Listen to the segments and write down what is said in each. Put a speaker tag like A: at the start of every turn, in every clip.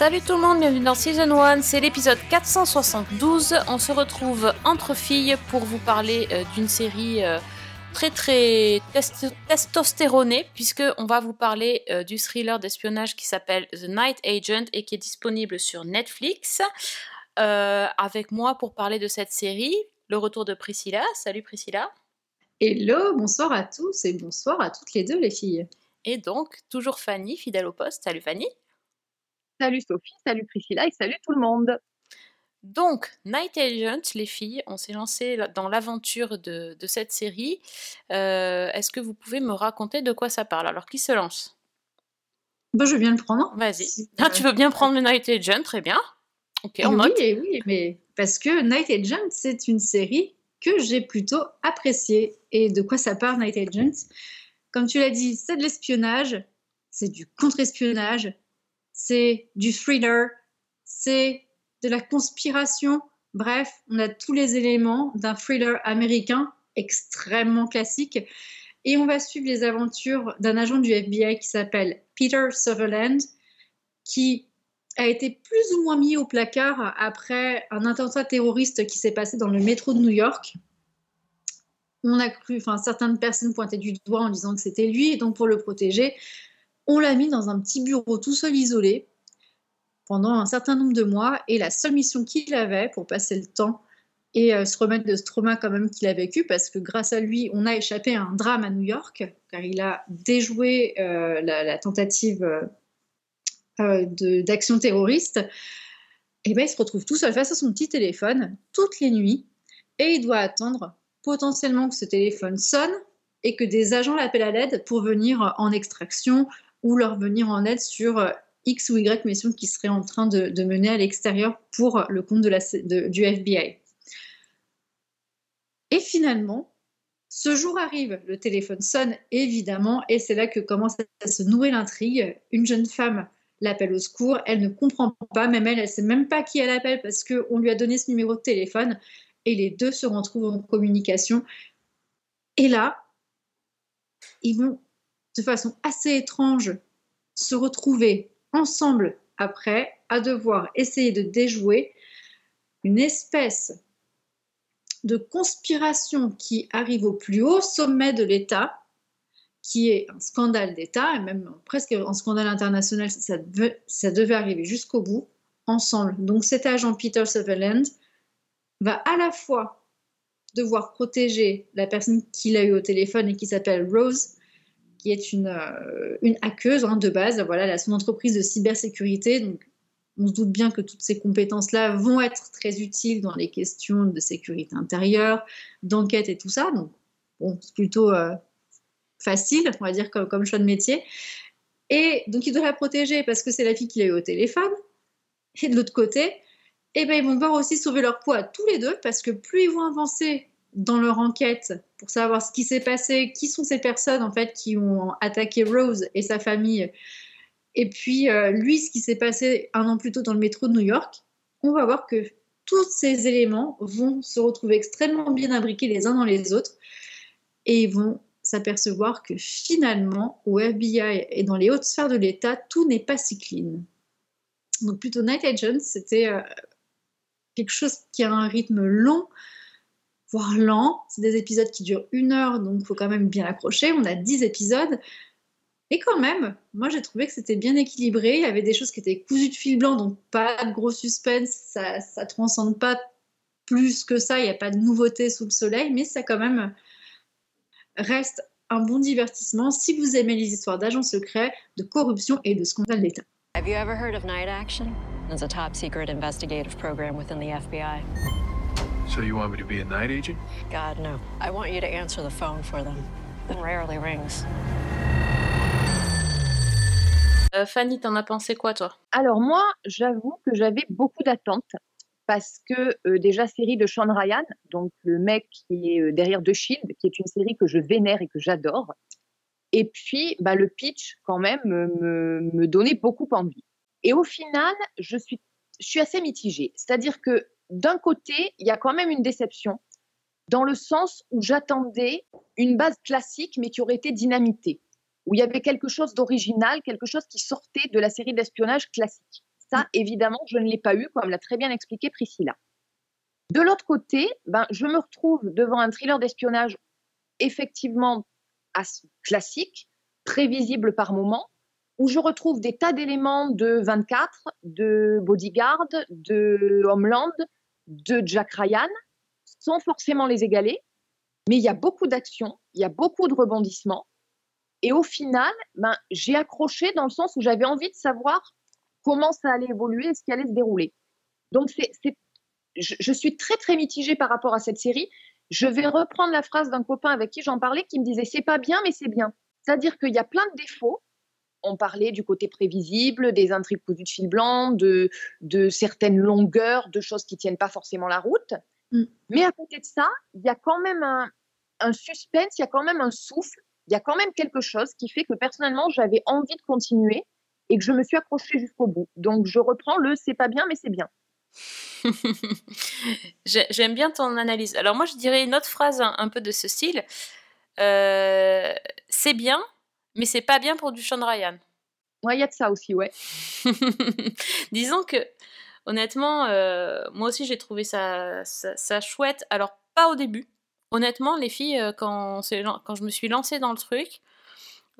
A: Salut tout le monde, bienvenue dans Season 1, c'est l'épisode 472. On se retrouve entre filles pour vous parler euh, d'une série euh, très très test- testostéronée, puisque on va vous parler euh, du thriller d'espionnage qui s'appelle The Night Agent et qui est disponible sur Netflix. Avec moi pour parler de cette série, le retour de Priscilla. Salut Priscilla.
B: Hello, bonsoir à tous et bonsoir à toutes les deux les filles.
A: Et donc, toujours Fanny, fidèle au poste. Salut Fanny.
C: Salut Sophie, salut Priscilla et salut tout le monde.
A: Donc, Night Agent, les filles, on s'est lancé dans l'aventure de, de cette série. Euh, Est-ce que vous pouvez me raconter de quoi ça parle? Alors, qui se lance?
B: Bon, je viens le prendre.
A: Vas-y. Ah, tu veux bien prendre le Night Agent Très bien. Ok, on
B: oui,
A: note.
B: et oui, mais parce que Night Agent, c'est une série que j'ai plutôt appréciée. Et de quoi ça parle, Night Agent? Comme tu l'as dit, c'est de l'espionnage, c'est du contre-espionnage, c'est du thriller, c'est de la conspiration. Bref, on a tous les éléments d'un thriller américain extrêmement classique. Et on va suivre les aventures d'un agent du FBI qui s'appelle Peter Sutherland, qui a été plus ou moins mis au placard après un attentat terroriste qui s'est passé dans le métro de New York. On a cru, enfin certaines personnes pointaient du doigt en disant que c'était lui, et donc pour le protéger, on l'a mis dans un petit bureau tout seul isolé pendant un certain nombre de mois, et la seule mission qu'il avait pour passer le temps et euh, se remettre de ce trauma quand même qu'il a vécu, parce que grâce à lui, on a échappé à un drame à New York, car il a déjoué euh, la, tentative euh, d'action terroriste, et ben, il se retrouve tout seul face à son petit téléphone toutes les nuits et il doit attendre potentiellement que ce téléphone sonne et que des agents l'appellent à l'aide pour venir en extraction ou leur venir en aide sur euh, X ou Y mission qu'ils seraient en train de, mener à l'extérieur pour le compte de la, de- du FBI. Et finalement, ce jour arrive, le téléphone sonne évidemment, et c'est là que commence à se nouer l'intrigue. Une jeune femme l'appelle au secours, elle ne comprend pas, même elle, elle ne sait même pas qui elle appelle parce qu'on lui a donné ce numéro de téléphone, et les deux se retrouvent en communication. Et là, ils vont, de façon assez étrange, se retrouver ensemble après à devoir essayer de déjouer une espèce de conspiration qui arrive au plus haut sommet de l'État, qui est un scandale d'État, et même presque un scandale international si ça devait, ça devait arriver jusqu'au bout, ensemble. Donc cet agent Peter Sutherland va à la fois devoir protéger la personne qu'il a eu au téléphone et qui s'appelle Rose, qui est une, euh, une hackeuse hein, de base. Voilà, elle a son entreprise de cybersécurité. Donc, on se doute bien que toutes ces compétences-là vont être très utiles dans les questions de sécurité intérieure, d'enquête et tout ça. Donc, bon, c'est plutôt euh, facile, on va dire, comme, choix de métier. Et donc, il doit la protéger parce que c'est la fille qu'il a eu au téléphone. Et de l'autre côté, eh ben, ils vont devoir aussi sauver leur poids tous les deux parce que plus ils vont avancer dans leur enquête pour savoir ce qui s'est passé, qui sont ces personnes en fait qui ont attaqué Rose et sa famille, et puis euh, lui ce qui s'est passé un an plus tôt dans le métro de New York, on va voir que tous ces éléments vont se retrouver extrêmement bien imbriqués les uns dans les autres et ils vont s'apercevoir que finalement au FBI et dans les hautes sphères de l'État tout n'est pas si clean. Donc plutôt Night Agents, c'était euh, quelque chose qui a un rythme long, voire lent. C'est des épisodes qui durent une heure, donc faut quand même bien accrocher. On a 10 épisodes. Et quand même, moi j'ai trouvé que c'était bien équilibré. Il y avait des choses qui étaient cousues de fil blanc, donc pas de gros suspense. Ça ne transcende pas plus que ça. Il n'y a pas de nouveauté sous le soleil, mais ça quand même reste un bon divertissement si vous aimez les histoires d'agents secrets, de corruption et de scandales d'État.
D: Have you ever heard of Night Action? It's a top secret investigative program within the FBI.
E: So you want me to be a night agent?
D: God, no. I want you to answer the phone for them. It rarely rings.
A: Euh, Fanny, t'en as pensé quoi, toi?
C: Alors moi, j'avoue que j'avais beaucoup d'attentes parce que euh, déjà série de Sean Ryan, donc le mec qui est euh, derrière The Shield, qui est une série que je vénère et que j'adore. Et puis bah, le pitch quand même me, me, me donnait beaucoup envie. Et au final, je suis je suis assez mitigée. C'est-à-dire que d'un côté, il y a quand même une déception, dans le sens où j'attendais une base classique, mais qui aurait été dynamitée, où il y avait quelque chose d'original, quelque chose qui sortait de la série d'espionnage classique. Ça, évidemment, je ne l'ai pas eu, comme l'a très bien expliqué Priscilla. De l'autre côté, ben, je me retrouve devant un thriller d'espionnage effectivement classique, prévisible par moment, où je retrouve des tas d'éléments de 24, de Bodyguard, de Homeland, de Jack Ryan, sans forcément les égaler. Mais il y a beaucoup d'actions, il y a beaucoup de rebondissements. Et au final, ben, j'ai accroché dans le sens où j'avais envie de savoir comment ça allait évoluer et ce qui allait se dérouler. Donc, c'est, je, je, suis très, très mitigée par rapport à cette série. Je vais reprendre la phrase d'un copain avec qui j'en parlais qui me disait c'est pas bien, mais c'est bien. C'est-à-dire qu'il y a plein de défauts, on parlait du côté prévisible, des intrigues cousues de fil blanc, de, de certaines longueurs, de choses qui tiennent pas forcément la route. Mm. Mais à côté de ça, il y a quand même un, un suspense, il y a quand même un souffle, il y a quand même quelque chose qui fait que personnellement, j'avais envie de continuer et que je me suis accrochée jusqu'au bout. Donc je reprends le c'est pas bien, mais c'est bien.
A: J'aime bien ton analyse. Alors moi, je dirais une autre phrase un, un peu de ce style. Euh, c'est bien, mais c'est pas bien pour du Sean Ryan.
C: Ouais, il y a de ça aussi, ouais.
A: Disons que, honnêtement, euh, moi aussi j'ai trouvé ça, ça, ça, chouette. Alors, pas au début. Honnêtement, les filles, euh, quand, quand je me suis lancée dans le truc,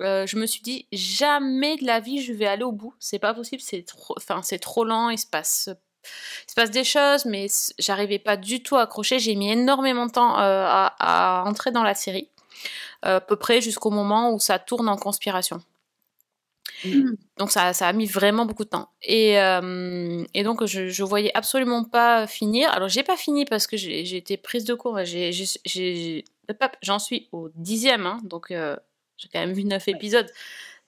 A: euh, je me suis dit jamais de la vie je vais aller au bout. C'est pas possible, c'est trop, enfin c'est trop lent, il se passe, il se passe des choses, mais j'arrivais pas du tout à accrocher. J'ai mis énormément de temps euh, à, à, entrer dans la série à peu près jusqu'au moment où ça tourne en conspiration. Mmh. Donc ça, ça, a mis vraiment beaucoup de temps. Et, euh, et donc je, je voyais absolument pas finir. Alors j'ai pas fini parce que j'ai été prise de cours. J'en suis au dixième, hein, donc euh, j'ai quand même vu neuf épisodes.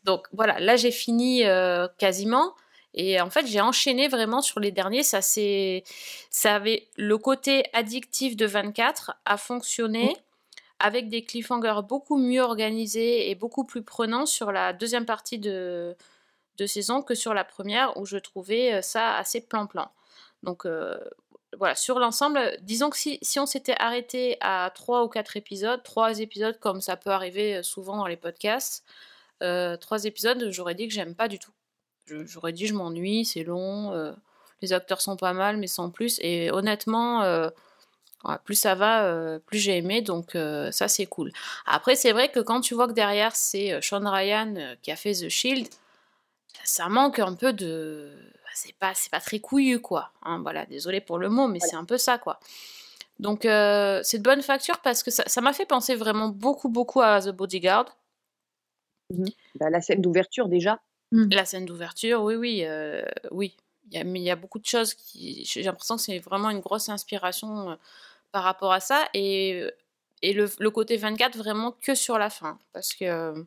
A: Donc voilà, là j'ai fini euh, quasiment. Et en fait, j'ai enchaîné vraiment sur les derniers. Ça, ça avait le côté addictif de 24 a fonctionné. Mmh avec des cliffhangers beaucoup mieux organisés et beaucoup plus prenants sur la deuxième partie de, saison que sur la première où je trouvais euh, ça assez plan-plan. Donc euh, voilà, sur l'ensemble, disons que si, on s'était arrêté à trois ou quatre épisodes, trois épisodes comme ça peut arriver euh, souvent dans les podcasts, euh, trois épisodes, j'aurais dit que j'aime pas du tout. J'aurais dit je m'ennuie, c'est long, les acteurs sont pas mal, mais sans plus. Et honnêtement, plus ça va, euh, plus j'ai aimé, donc euh, ça c'est cool. Après, c'est vrai que quand tu vois que derrière c'est euh, Sean Ryan qui a fait The Shield, ça manque un peu de. C'est pas, c'est pas très couillu, quoi. Hein, voilà, désolé pour le mot, mais voilà. c'est un peu ça, quoi. Donc c'est de bonne facture parce que ça m'a fait penser vraiment beaucoup, beaucoup à The Bodyguard.
C: Mmh. Bah, la scène d'ouverture déjà.
A: Mmh. La scène d'ouverture, oui, oui, oui. Il y, a, il y a beaucoup de choses qui. J'ai l'impression que c'est vraiment une grosse inspiration par rapport à ça et, et le, le, côté 24 vraiment que sur la fin parce que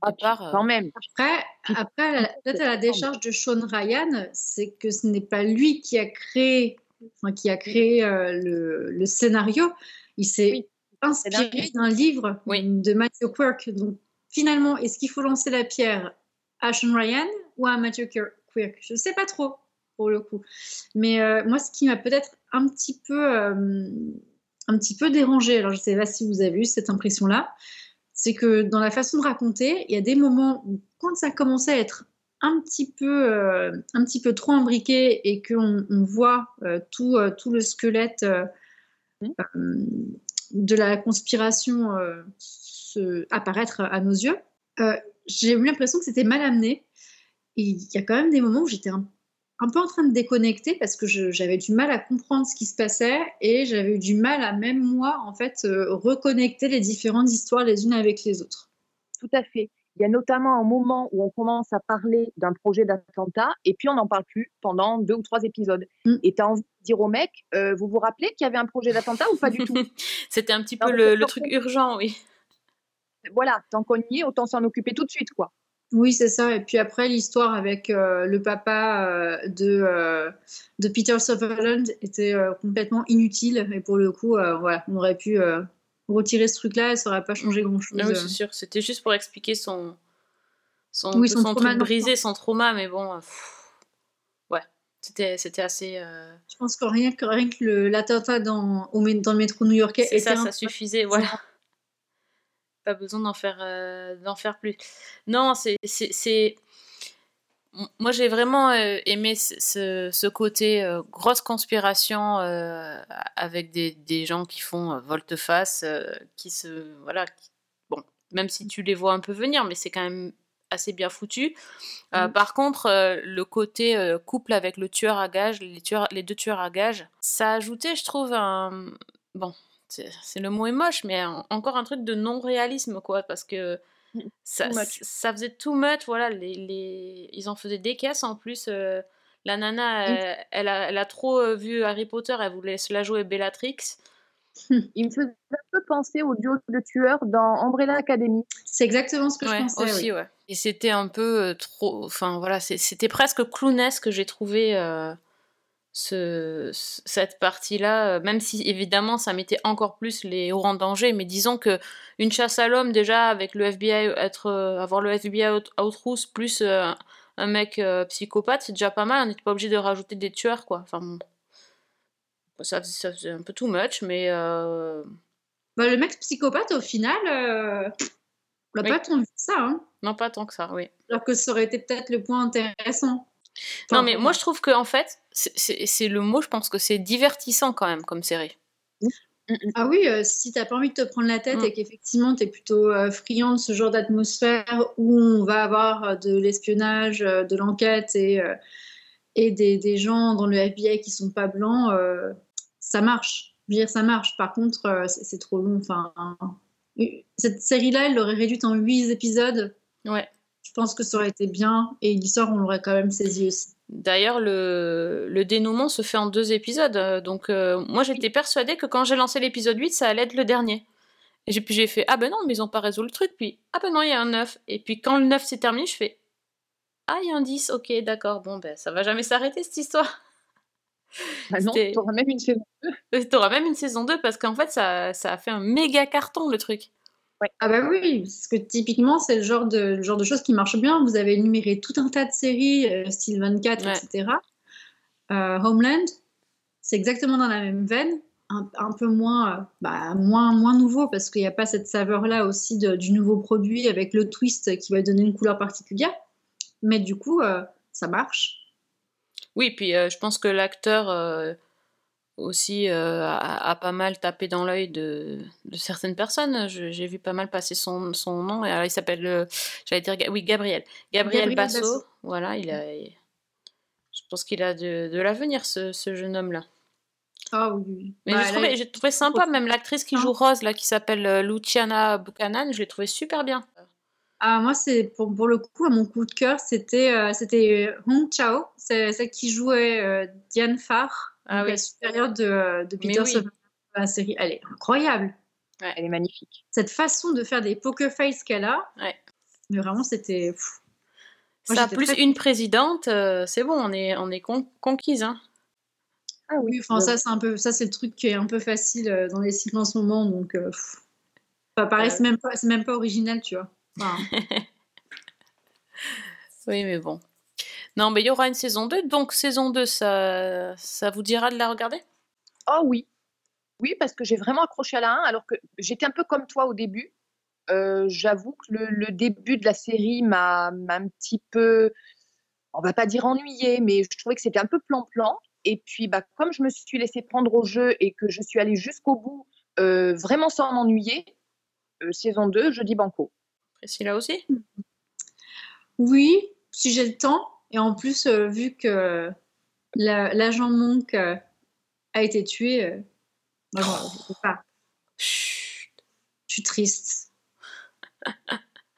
C: ah, départ, quand même.
B: Après après peut-être à la décharge de Sean Ryan c'est que ce n'est pas lui qui a créé enfin, qui a créé euh, le, le, scénario. Il s'est oui. inspiré d'un livre
A: oui.
B: de Matthew Quirk. Donc finalement est-ce qu'il faut lancer la pierre à Sean Ryan ou à Matthew Quirk? Je ne sais pas trop pour le coup. Mais euh, moi, ce qui m'a peut-être un petit peu, euh, un petit peu dérangé, alors je ne sais pas si vous avez eu cette impression-là, c'est que dans la façon de raconter, il y a des moments où quand ça commençait à être un petit peu, euh, un petit peu trop imbriqué et qu'on on voit euh, tout, tout le squelette de la conspiration se, apparaître à nos yeux, j'ai eu l'impression que c'était mal amené. Il y a quand même des moments où j'étais un un peu en train de déconnecter parce que j'avais du mal à comprendre ce qui se passait et j'avais eu du mal à même moi en fait euh, reconnecter les différentes histoires les unes avec les autres.
C: Tout à fait. Il y a notamment un moment où on commence à parler d'un projet d'attentat et puis on n'en parle plus pendant deux ou trois épisodes. Mm. Et tu as envie de dire au mec, euh, vous vous rappelez qu'il y avait un projet d'attentat ou pas du tout?
A: C'était un petit peu le, le truc urgent, oui.
C: Voilà, tant qu'on y est, autant s'en occuper tout de suite, quoi.
B: Oui, c'est ça. Et puis après, l'histoire avec euh, le papa euh, de, euh, de Peter Sutherland était complètement inutile. Et pour le coup, voilà, on aurait pu retirer ce truc-là et ça n'aurait pas changé grand-chose.
A: Ah oui, c'est sûr. C'était juste pour expliquer son, son, oui, son, son truc brisé, son trauma. Mais bon, pff, ouais, C'était c'était assez.
B: Je pense que rien que, rien que le- l'attentat dans, au dans le métro new-yorkais
A: C'est
B: était
A: ça,
B: un-
A: ça suffisait, voilà. Pas besoin d'en faire, euh, d'en faire plus. Non, c'est, c'est, Moi, j'ai vraiment euh, aimé ce, ce- côté euh, grosse conspiration avec des, des gens qui font volte-face, qui se, voilà, qui- bon, même si tu les vois un peu venir, mais c'est quand même assez bien foutu. Euh,
B: Mhm.
A: Par contre, euh, le côté euh, couple avec le tueur à gages, les, tueurs, les deux tueurs à gages, ça ajoutait, je trouve, un... Bon, c'est c'est- le mot est moche, mais en- encore un truc de non-réalisme, quoi, parce que
C: Mhm.
A: ça,
C: Too much.
A: ça faisait too much, voilà, les, les... ils en faisaient des caisses en plus. euh, la nana,
C: Mhm.
A: elle, elle a, elle a trop euh, vu Harry Potter, elle voulait se la jouer Bellatrix.
C: Il me faisait un peu penser au duo de tueurs dans Umbrella Academy.
B: C'est exactement ce que
A: Ouais,
B: je pensais.
A: aussi,
B: oui.
A: ouais. Et c'était un peu euh, trop. Enfin, voilà, c'est- c'était presque clownesque que j'ai trouvé euh, ce, ce- cette partie-là, euh, même si évidemment ça mettait encore plus les héros en danger. Mais disons que une chasse à l'homme, déjà, avec le FBI, être, euh, avoir le FBI out, outrousse plus euh, un mec euh, psychopathe, c'est déjà pas mal. On n'était pas obligé de rajouter des tueurs, quoi. Enfin, bon. ça, faisait- ça faisait un peu too much, mais. euh,
B: Bah, le mec psychopathe, au final, on l'a
A: Oui.
B: pas tant vu que ça. Hein.
A: Non, pas tant que ça, oui.
B: Alors que ça aurait été peut-être le point intéressant.
A: Non, mais moi je trouve que en fait, c'est- le mot, je pense que c'est divertissant quand même comme série.
B: Ah oui, euh, si t'as pas envie de te prendre la tête
A: Mm.
B: et qu'effectivement t'es plutôt euh, friand de ce genre d'atmosphère où on va avoir euh, de l'espionnage, euh, de l'enquête et, et des, des gens dans le FBI qui sont pas blancs, ça marche. Je veux dire, ça marche. Par contre, c'est c'est trop long. Enfin, cette série-là, elle l'aurait réduite en 8 épisodes.
A: Ouais.
B: Je pense que ça aurait été bien et l'histoire, on l'aurait quand même saisi aussi.
A: D'ailleurs, le, le dénouement se fait en deux épisodes. euh, Donc, euh, moi, j'étais persuadée que quand j'ai lancé l'épisode 8, ça allait être le dernier. Et j'ai- puis j'ai fait Ah ben non, mais ils ont pas résolu le truc. Puis Ah ben non, il y a un 9. Et puis quand le 9 s'est terminé, je fais Ah, il y a un 10. Ok, d'accord. Bon, ben ça va jamais s'arrêter cette histoire.
C: Ah non, t'auras même une saison.
A: Euh, T'auras même une saison 2 parce qu'en fait, ça, ça a fait un méga carton le truc.
B: Ah bah oui, parce que typiquement, c'est le genre de, le genre de choses qui marchent bien. Vous avez énuméré tout un tas de séries, euh, style 24,
A: Ouais.
B: etc. Euh, Homeland, c'est exactement dans la même veine, un, un peu moins, euh, bah, moins, moins nouveau, parce qu'il n'y a pas cette saveur-là aussi de- du nouveau produit avec le twist qui va donner une couleur particulière. Mais du coup, ça marche.
A: Oui, puis je pense que l'acteur aussi euh, a, a pas mal tapé dans l'œil de, de certaines personnes. J'ai vu pas mal passer son, son nom. Et alors, il s'appelle, euh, j'allais dire, oui, Gabriel. Gabriel,
B: Gabriel
A: Basso.
B: Basso.
A: Voilà, il a. il- je pense qu'il a de, de l'avenir, ce, ce jeune homme-là.
B: Ah oui.
A: Mais
B: Bah,
A: j'ai
B: là,
A: trouvé, sympa, même l'actrice qui joue Rose, là, qui s'appelle euh, Luciana Buchanan, je l'ai trouvé super bien.
B: Ah, moi, c'est pour, pour le coup, mon coup de cœur, c'était euh, c'était Hong Chao, celle qui jouait Diane Farr,
A: Ah oui.
B: la supérieure de, euh, de Peter
A: oui.
B: Sutherland dans la série. Elle est incroyable.
C: Elle est magnifique.
B: Cette façon de faire des poker face qu'elle a,
A: Ouais.
B: mais vraiment, c'était. Moi,
A: Ça, plus
B: très-
A: une présidente, euh, c'est bon, on est, on est con- conquise. Hein.
C: Ah
B: Oui, enfin, ça, c'est un peu, ça, c'est le truc qui est un peu facile euh, dans les cycles en ce moment, donc. euh, pareil,
A: Ouais.
B: c'est même pas, c'est même pas original, tu vois. Enfin,
A: Oui, mais bon. Non, mais il y aura une saison 2, donc saison 2, ça, ça vous dira de la regarder?
C: Oh oui. Oui, parce que j'ai vraiment accroché à la 1, alors que j'étais un peu comme toi au début. Euh, J'avoue que le, le début de la série m'a m'a un petit peu, on va pas dire ennuyé, mais je trouvais que c'était un peu plan-plan. Et puis, bah, comme je me suis laissée prendre au jeu et que je suis allée jusqu'au bout, euh, vraiment sans m'ennuyer, euh, saison 2, je dis banco.
A: Priscilla aussi?
B: Oui, si j'ai le temps. Et en plus, euh, vu que la- l'agent Monk euh, a été tué, euh, moi, je- je sais pas.
A: Chut.
B: Je suis triste.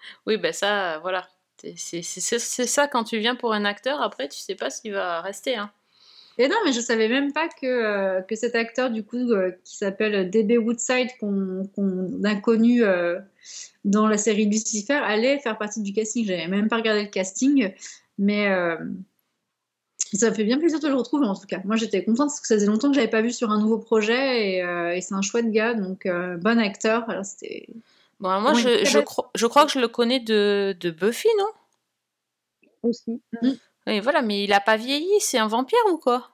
A: Oui, ben ça, voilà. C'est ça quand tu viens pour un acteur, après, tu sais pas s'il va rester. Hein.
B: Et non, mais je savais même pas que, euh, que cet acteur, du coup, euh, qui s'appelle D.B. Woodside, qu'on qu'on a connu euh, dans la série Lucifer, allait faire partie du casting. J'avais même pas regardé le casting, mais euh, ça me fait bien plaisir de le retrouver en tout cas. Moi, j'étais contente parce que ça faisait longtemps que j'avais pas vu sur un nouveau projet et, euh, et c'est un chouette gars, donc euh, bon acteur. Alors, c'était.
A: Bon, alors moi, je,
B: très
A: je,
B: belle.
A: cro- je crois que je le connais de, de Buffy, non?
C: Aussi.
A: Euh, Voilà, mais il a pas vieilli, c'est un vampire ou quoi?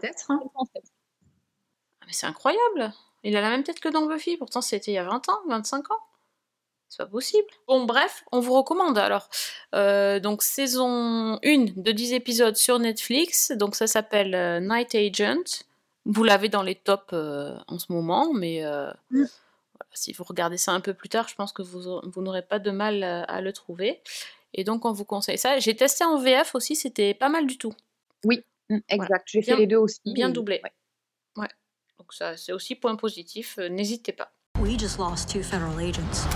B: Peut-être. hein.
A: Ah, Mais c'est incroyable. Il a la même tête que dans Buffy, pourtant c'était il y a 20 ans, 25 ans. C'est pas possible. Bon, bref, on vous recommande alors. Euh, donc, saison 1 de 10 épisodes sur Netflix. Donc, ça s'appelle euh, Night Agent. Vous l'avez dans les tops euh, en ce moment, mais euh,
B: Mm.
A: voilà, si vous regardez ça un peu plus tard, je pense que vous, vous n'aurez pas de mal à le trouver. Et donc, on vous conseille ça. J'ai testé en VF aussi, c'était pas mal du tout.
C: Mm, Exact. J'ai
A: Bien-
C: fait les deux aussi.
A: Bien doublé.
C: ouais.
A: Ouais. Donc, ça, c'est aussi point positif. euh, N'hésitez pas.
F: We just lost two federal agents.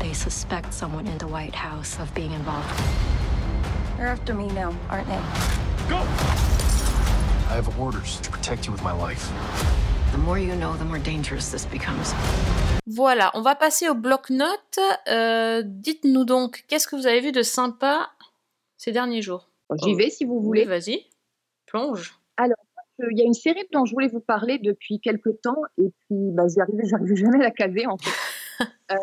D: They suspect someone in the White House of being involved.
F: They're after me now, aren't they?
E: I have orders to protect you with my life.
D: The more you know, the more dangerous this becomes.
A: Voilà, on va passer au bloc-notes. Euh, Dites-nous donc, qu'est-ce que vous avez vu de sympa ces derniers jours?
C: J'y vais si vous voulez.
A: Oui, vas-y. Plonge.
C: Euh, Il y a une série dont je voulais vous parler depuis quelques temps et puis bah, j'y arrivais, j'arrivais jamais à la caser en fait. Euh,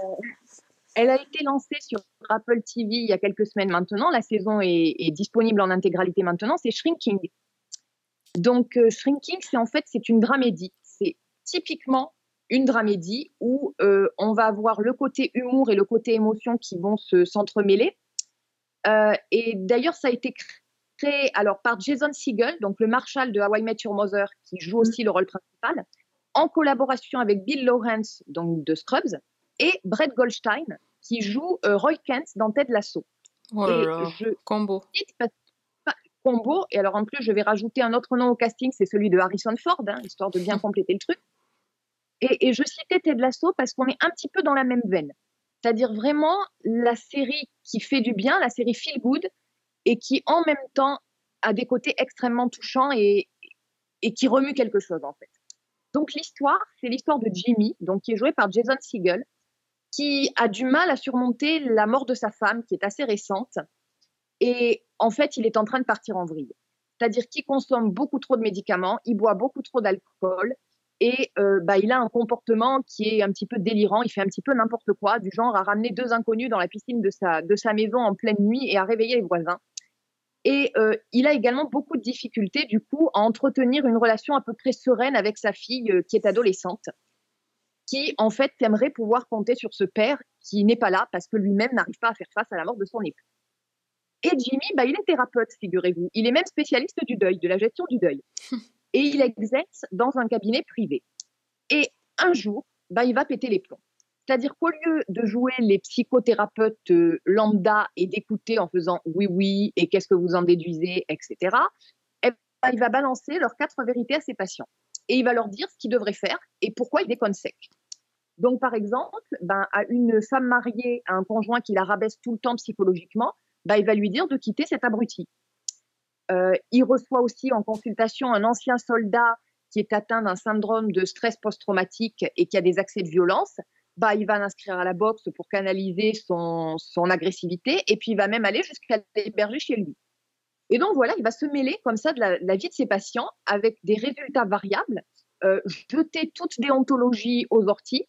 C: elle a été lancée sur Apple TV il y a quelques semaines maintenant. La saison est, est disponible en intégralité maintenant. C'est Shrinking. Donc euh, Shrinking, c'est en fait c'est une dramédie. Typiquement une dramédie où euh, on va avoir le côté humour et le côté émotion qui vont se s'entremêler. Euh, et d'ailleurs, ça a été créé alors par Jason Segel, donc le Marshall de How I Met Your Mother, qui joue aussi le rôle principal, en collaboration avec Bill Lawrence, donc de Scrubs, et Brett Goldstein, qui joue euh, Roy Kent dans Ted Lasso.
A: Oh
C: et je
A: combo.
C: parce combo, et alors en plus, je vais rajouter un autre nom au casting, c'est celui de Harrison Ford, hein, histoire de bien compléter le truc. Et, je citais Ted Lasso parce qu'on est un petit peu dans la même veine. C'est-à-dire vraiment la série qui fait du bien, la série feel good, et qui en même temps a des côtés extrêmement touchants et, et qui remue quelque chose en fait. Donc l'histoire, c'est l'histoire de Jimmy, donc qui est joué par Jason Segel, qui a du mal à surmonter la mort de sa femme, qui est assez récente, et en fait, il est en train de partir en vrille. C'est-à-dire qu'il consomme beaucoup trop de médicaments, il boit beaucoup trop d'alcool, et euh, bah, il a un comportement qui est un petit peu délirant, il fait un petit peu n'importe quoi, du genre à ramener deux inconnus dans la piscine de sa, de sa maison en pleine nuit et à réveiller les voisins. Et euh, il a également beaucoup de difficultés, du coup, à entretenir une relation à peu près sereine avec sa fille euh, qui est adolescente, qui, en fait, aimerait pouvoir compter sur ce père qui n'est pas là parce que lui-même n'arrive pas à faire face à la mort de son époux. Et Jimmy, bah, il est thérapeute, figurez-vous. Il est même spécialiste du deuil, de la gestion du deuil. Et il exerce dans un cabinet privé. Et un jour, bah, il va péter les plombs. C'est-à-dire qu'au lieu de jouer les psychothérapeutes euh, lambda et d'écouter en faisant oui, oui, et qu'est-ce que vous en déduisez, etc., eh ben, il va balancer leurs quatre vérités à ses patients. Et il va leur dire ce qu'ils devraient faire et pourquoi ils déconnent sec. Donc, par exemple, ben, à une femme mariée, à un conjoint qui la rabaisse tout le temps psychologiquement, ben, il va lui dire de quitter cet abruti. Euh, il reçoit aussi en consultation un ancien soldat qui est atteint d'un syndrome de stress post-traumatique et qui a des accès de violence. Bah, il va l'inscrire à la boxe pour canaliser son, agressivité et puis il va même aller jusqu'à l'héberger chez lui. Et donc voilà, il va se mêler comme ça de la, la vie de ses patients avec des résultats variables, euh, jeter toute déontologie aux orties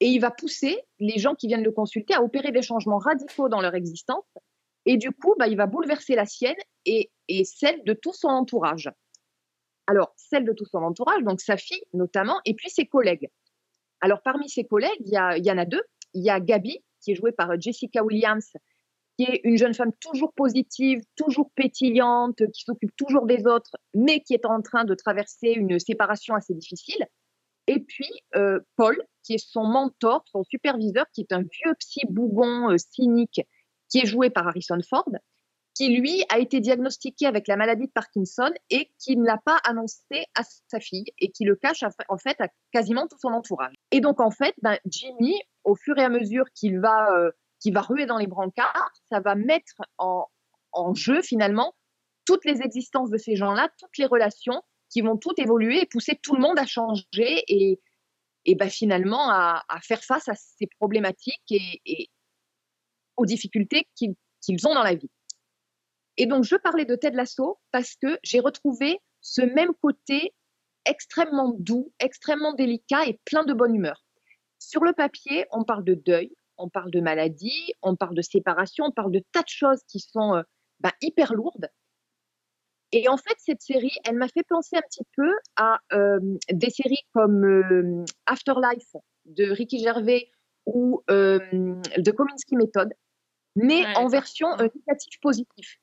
C: et il va pousser les gens qui viennent le consulter à opérer des changements radicaux dans leur existence et du coup, bah, il va bouleverser la sienne et, et celle de tout son entourage. Alors, celle de tout son entourage, donc sa fille notamment, et puis ses collègues. Alors, parmi ses collègues, il y, en a deux. Il y a Gabi, qui est jouée par Jessica Williams, qui est une jeune femme toujours positive, toujours pétillante, qui s'occupe toujours des autres, mais qui est en train de traverser une séparation assez difficile. Et puis, euh, Paul, qui est son mentor, son superviseur, qui est un vieux psy bougon euh, cynique, qui est joué par Harrison Ford, qui lui a été diagnostiqué avec la maladie de Parkinson et qui ne l'a pas annoncé à sa fille et qui le cache en fait à quasiment tout son entourage. Et donc en fait, ben, Jimmy, au fur et à mesure qu'il va, euh, qu'il va ruer dans les brancards, ça va mettre en, jeu finalement toutes les existences de ces gens-là, toutes les relations qui vont toutes évoluer et pousser tout le monde à changer et, et ben, finalement à, faire face à ces problématiques et, aux difficultés qu'ils ont dans la vie. Et donc, je parlais de Ted Lasso parce que j'ai retrouvé ce même côté extrêmement doux, extrêmement délicat et plein de bonne humeur. Sur le papier, on parle de deuil, on parle de maladie, on parle de séparation, on parle de tas de choses qui sont euh, bah, hyper lourde. Et en fait, cette série, elle m'a fait penser un petit peu à euh, des séries comme euh, Afterlife de Ricky Gervais ou de Kominsky Method, mais
A: Ouais,
C: en version négative positive.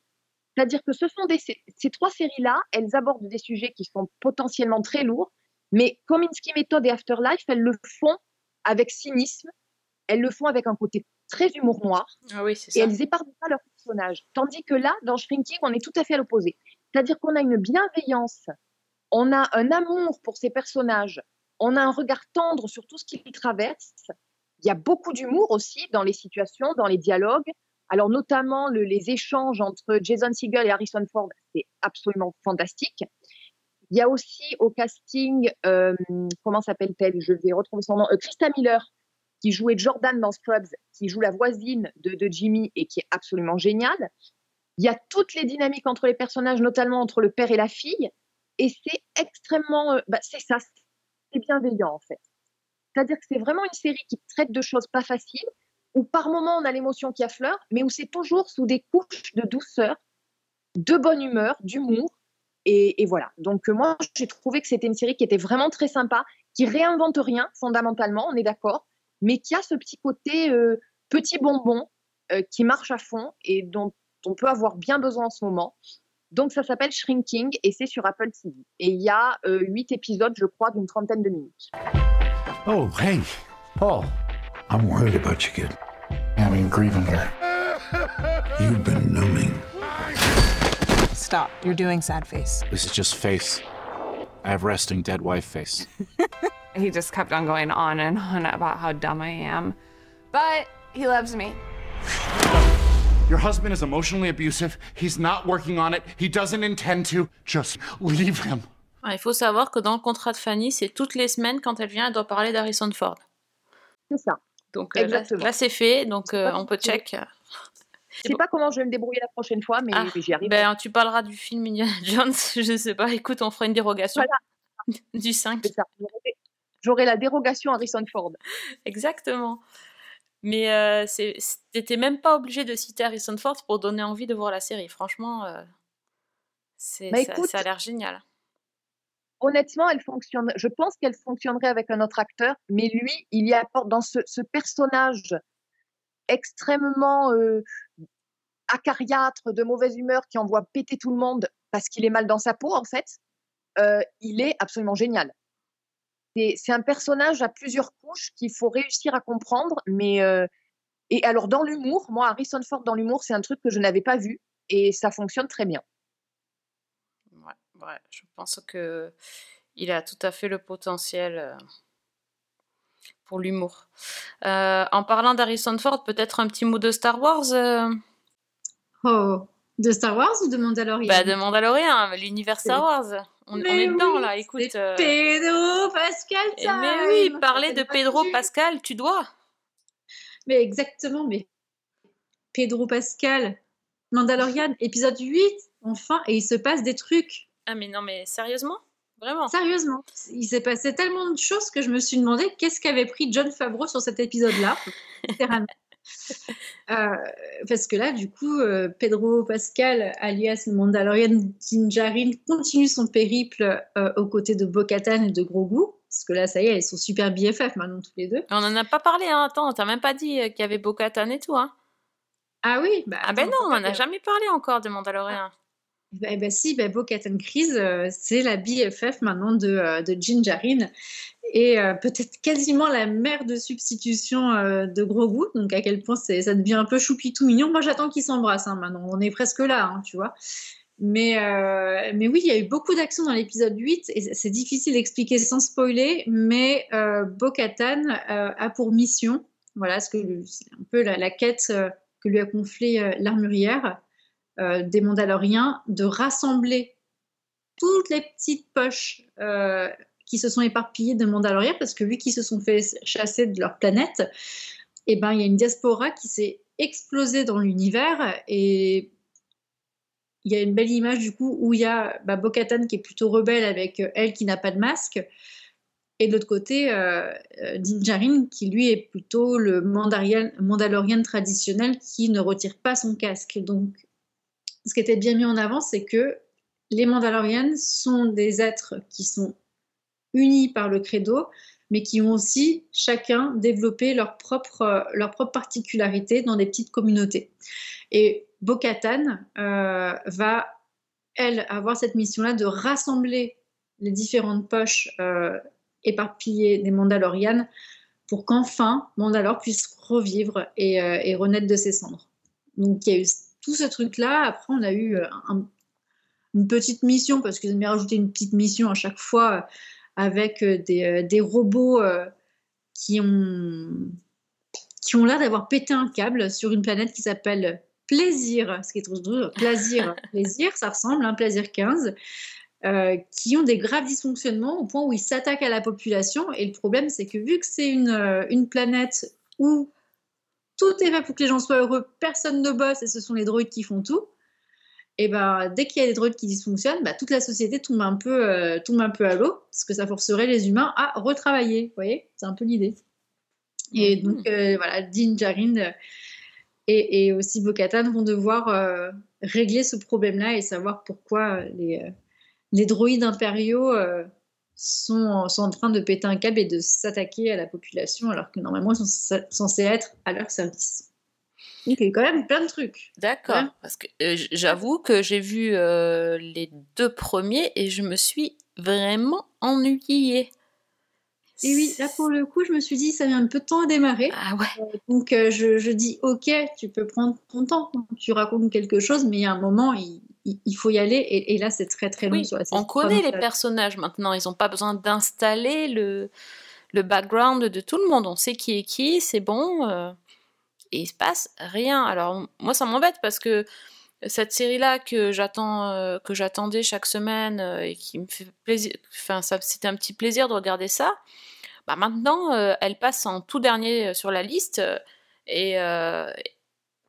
C: C'est-à-dire que ce sont des, ces, ces trois séries-là, elles abordent des sujets qui sont potentiellement très lourds, mais Kominsky Method et Afterlife, elles le font avec cynisme, elles le font avec un côté très humour noir,
A: Ah oui,
C: et elles épargnent pas leurs personnages. Tandis que là, dans Shrinking, on est tout à fait à l'opposé. C'est-à-dire qu'on a une bienveillance, on a un amour pour ces personnages, on a un regard tendre sur tout ce qu'ils traversent. Il y a beaucoup d'humour aussi dans les situations, dans les dialogues. Alors notamment le- les échanges entre Jason Segel et Harrison Ford, c'est absolument fantastique. Il y a aussi au casting, euh, comment s'appelle-t-elle? Je vais retrouver son nom. Euh, Krista Miller, qui jouait Jordan dans Scrubs, qui joue la voisine de, de Jimmy et qui est absolument géniale. Il y a toutes les dynamiques entre les personnages, notamment entre le père et la fille, et c'est extrêmement, euh, bah, c'est ça, c'est bienveillant en fait. C'est-à-dire que c'est vraiment une série qui traite de choses pas faciles, où par moments on a l'émotion qui affleure, mais où c'est toujours sous des couches de douceur, de bonne humeur, d'humour, et, voilà. Donc euh, moi j'ai trouvé que c'était une série qui était vraiment très sympa, qui réinvente rien fondamentalement, on est d'accord, mais qui a ce petit côté euh, petit bonbon euh, qui marche à fond et dont on peut avoir bien besoin en ce moment. Donc ça s'appelle Shrinking et c'est sur Apple TV. Et il y a euh, huit épisodes, je crois, d'une trentaine de minutes.
G: Oh, hey, Paul. I'm worried about you, kid. Having grieving here. You've been numbing.
H: Stop. You're doing sad face.
E: This is just face. I have resting dead wife face.
H: He just kept on going on and on about how dumb I am. But he loves me.
I: Your husband is emotionally abusive. He's not working on it. He doesn't intend to. Just leave him.
A: Ah, il faut savoir que dans le contrat de Fanny, c'est toutes les semaines, quand elle vient, elle doit parler d'Harrison Ford.
C: C'est ça.
A: Donc euh, là, c'est fait, donc euh, on peut check.
C: Je sais pas comment je vais me débrouiller la prochaine fois, mais,
A: Ah,
C: mais j'y arrive.
A: Ben, tu parleras du film Indiana Jones, je sais pas, écoute, on fera une dérogation du 5.
C: C'est ça. J'aurai- la dérogation Harrison Ford.
A: Exactement. Mais euh, t'étais même pas obligé de citer Harrison Ford pour donner envie de voir la série. Franchement, euh, c'est,
C: Bah,
A: ça a l'air génial.
C: Honnêtement, elle fonctionne. Je pense qu'elle fonctionnerait avec un autre acteur, mais lui, il y apporte dans ce, personnage extrêmement euh, acariâtre, de mauvaise humeur, qui envoie péter tout le monde parce qu'il est mal dans sa peau, en fait. euh, il est absolument génial. C'est c'est un personnage à plusieurs couches qu'il faut réussir à comprendre, mais euh, et alors dans l'humour, moi, Harrison Ford dans l'humour, c'est un truc que je n'avais pas vu et ça fonctionne très bien.
A: Ouais, je pense que il a tout à fait le potentiel euh, pour l'humour. Euh, en parlant d'Harrison Ford, peut-être un petit mot de Star Wars euh,
B: Oh, de Star Wars ou de Mandalorian?
A: Bah, De Mandalorian, l'univers Star Wars. On, on est dedans là, écoute. euh,
B: Pedro Pascal
A: eh,
B: time
A: mais oui,
B: Ça
A: parler de Pedro
B: du-
A: Pascal, tu dois.
B: Mais exactement, mais Pedro Pascal, Mandalorian, épisode 8, enfin, et il se passe des trucs.
A: Ah mais non, mais sérieusement? Vraiment?
B: Sérieusement, il s'est passé tellement de choses que je me suis demandé qu'est-ce qu'avait pris John Favreau sur cet épisode-là. Euh, parce que là, du coup, euh, Pedro Pascal, alias Mandalorian Dinjarin, continue son périple euh, aux côtés de Bo-Katan et de Grogu. Parce que là, ça y est, ils sont super BFF maintenant, tous les deux.
A: On en a pas parlé, hein. attends, t'as même pas dit qu'il y avait Bo-Katan et tout. Hein.
B: Ah oui bah,
A: Ah ben non, on
B: pourquoi
A: en a
B: que-
A: jamais parlé encore de Mandalorian.
B: Bah, bah si, Kryze, euh, c'est la BFF maintenant de, euh, de Jinjarin et euh, peut-être quasiment la mère de substitution de Grogu. Donc à quel point ça devient un peu choupi tout mignon. Moi j'attends qu'ils s'embrassent hein, maintenant. On est presque là, hein, tu vois. Mais, oui, il y a eu beaucoup d'actions dans l'épisode 8 et c'est- difficile d'expliquer sans spoiler, mais euh, a pour mission, voilà, c'est un peu la, la quête que lui a confiée l'armurière euh, des Mandaloriens, de rassembler toutes les petites poches euh, qui se sont éparpillées de Mandaloriens, parce que vu qu'ils se sont fait chasser de leur planète, eh ben, il y a une diaspora qui s'est explosée dans l'univers et il y a une belle image du coup où il y a bah, Bo-Katan qui est plutôt rebelle avec euh, elle qui n'a pas de masque et de l'autre côté euh, Din Djarin qui lui est plutôt le Mandalorian, Mandalorian traditionnel qui ne retire pas son casque. Donc ce qui était bien mis en avant, c'est que les Mandalorians sont des êtres qui sont unis par le credo, mais qui ont aussi chacun développé leur propre, leur propre particularité dans des petites communautés. Et Bo-Katan euh, va, elle, avoir cette mission-là de rassembler les différentes poches euh, éparpillées des Mandalorians pour qu'enfin Mandalore puisse revivre et, euh, et, renaître de ses cendres. Donc il y a eu tout ce truc-là. Après, on a eu un, une petite mission, parce qu'ils aiment rajouter une petite mission à chaque fois avec des, des robots qui ont, qui ont l'air d'avoir pété un câble sur une planète qui s'appelle Plaisir, ce qui est trop drôle, Plaisir, Plaisir, ça ressemble, un hein, Plaisir 15, euh, qui ont des graves dysfonctionnements au point où ils s'attaquent à la population. Et le problème, c'est que vu que c'est une, euh, une planète où tout est fait pour que les gens soient heureux, personne ne bosse et ce sont les droïdes qui font tout, et ben dès qu'il y a des droïdes qui dysfonctionnent, bah, toute la société tombe un peu, euh, tombe un peu à l'eau, parce que ça forcerait les humains à retravailler. Vous voyez, c'est un peu l'idée. Et mmh. donc voilà, Din Djarin et, et aussi Bokatan vont devoir euh, régler ce problème-là et savoir pourquoi les, euh, les droïdes impériaux euh, sont, sont, en train de péter un câble et de s'attaquer à la population alors que normalement ils sont censés être à leur service. Donc il y a quand même plein de trucs.
A: D'accord, parce que j'avoue que j'ai vu les deux premiers et je me suis vraiment ennuyée.
B: Et oui, là pour le coup, je me suis dit, ça met un peu de temps à démarrer.
A: Ah ouais.
B: Euh, donc euh, je, je, dis, ok, tu peux prendre ton temps, tu racontes quelque chose, mais il y a un moment, il, il, faut y aller. Et, et là, c'est très très long.
A: Oui, on connaît les personnages maintenant, ils n'ont pas besoin d'installer le, le background de tout le monde. On sait qui est qui, c'est bon. Euh, et il se passe rien. Alors moi, ça m'embête parce que cette série-là que j'attends, que j'attendais chaque semaine et qui me fait plaisir, enfin ça, c'était un petit plaisir de regarder ça. Bah maintenant, euh, elle passe en tout dernier euh, sur la liste. Euh, et,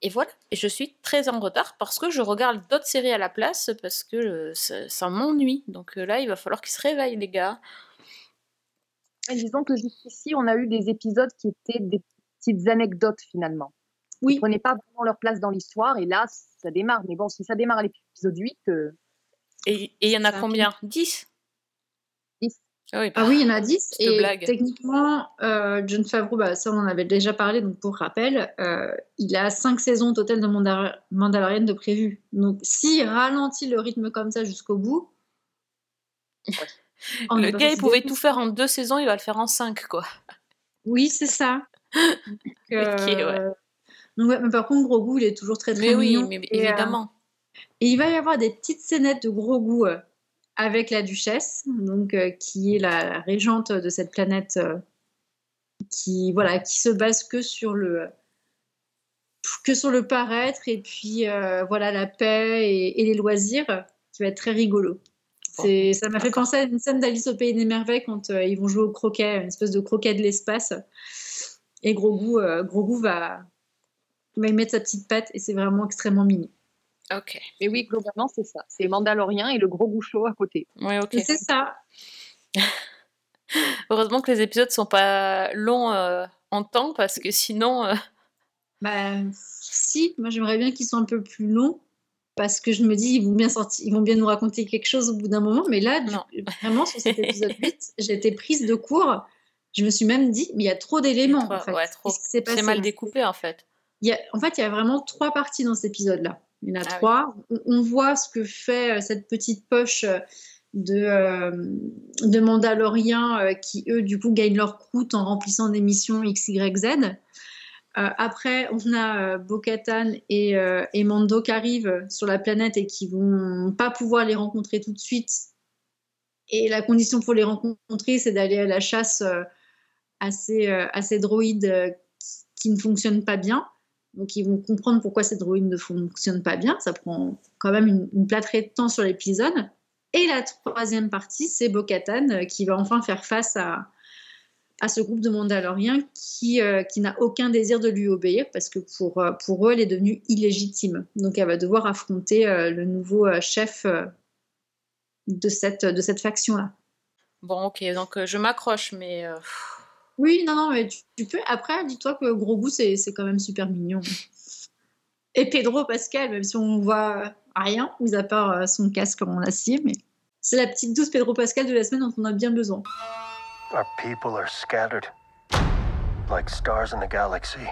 A: et voilà. Et je suis très en retard parce que je regarde d'autres séries à la place parce que ça, m'ennuie. Donc là, il va falloir qu'ils se réveillent, les gars.
C: disons que jusqu'ici, on a eu des épisodes qui étaient des petites anecdotes finalement. Oui. Ils ne prenaient pas vraiment leur place dans l'histoire et là, ça démarre. Mais bon, si ça démarre à l'épisode 8.
A: Et il y en a combien? 10
B: ah oui, ah oui, il y en a 10. Et techniquement, euh, John Favreau, bah, ça on en avait déjà parlé, donc pour rappel, euh, il a 5 saisons totales de Mandalorian de prévues. Donc s'il ralentit le rythme comme ça jusqu'au bout.
A: le gars, il pouvait tout faire en deux saisons, il va le faire en 5, quoi.
B: Oui, c'est ça. donc, euh, donc mais par contre, gros goût, il est toujours très très
A: mais Oui, mais évidemment.
B: Et, il va y avoir des petites scénettes de gros goût avec la duchesse, donc euh, qui est la, régente de cette planète, euh, qui voilà, qui se base que sur le que sur le paraître et puis euh, voilà la paix et, les loisirs, qui va être très rigolo. Ça m'a fait penser à une scène d'Alice au pays des merveilles quand ils vont jouer au croquet, une espèce de croquet de l'espace. Et Gros Goût, Gros Goût va, va y mettre sa petite patte et c'est vraiment extrêmement mignon.
A: Ok.
C: Mais oui, globalement, c'est ça. C'est Mandalorien et le gros bouchot à côté.
A: Oui, ok.
B: C'est ça.
A: Heureusement que les épisodes sont pas longs euh, en temps parce que sinon. Euh,
B: bah, si, moi j'aimerais bien qu'ils soient un peu plus longs parce que je me dis ils vont bien sortir, ils vont bien nous raconter quelque chose au bout d'un moment. Mais là, vraiment sur cet épisode 8, j'ai été prise de court. Je me suis même dit, mais il y a trop d'éléments. En fait.
A: ouais, trop. C'est mal découpé en fait.
B: Il y a, en fait, il y a vraiment trois parties dans cet épisode-là. Il y en a ah trois. On, voit ce que fait euh, cette petite poche euh, de, euh, de Mandaloriens qui, eux, du coup, gagnent leur croûte en remplissant des missions X, Y, Z. après, on a Bo-Katan et, et, Mando qui arrivent sur la planète et qui vont pas pouvoir les rencontrer tout de suite. Et la condition pour les rencontrer, c'est d'aller à la chasse à ces, droïdes qui ne fonctionnent pas bien. Donc ils vont comprendre pourquoi cette droïde ne fonctionne pas bien. Ça prend quand même une, une plâtrée de temps sur l'épisode. Et la troisième partie, c'est Bo-Katan euh, qui va enfin faire face à, à ce groupe de Mandaloriens qui, euh, qui n'a aucun désir de lui obéir parce que pour, euh, pour eux, elle est devenue illégitime. Donc elle va devoir affronter le nouveau chef de cette, de cette faction-là.
A: Bon, ok, donc je m'accroche, mais
B: oui, non, non, mais tu, peux. Après, dis-toi que Gros Goût, c'est quand même super mignon. Et Pedro Pascal, même si on voit. rien, mis à part euh, son casque en acier, mais c'est la petite douce Pedro Pascal de la semaine dont on a bien besoin.
J: Our people are scattered like stars in the galaxy.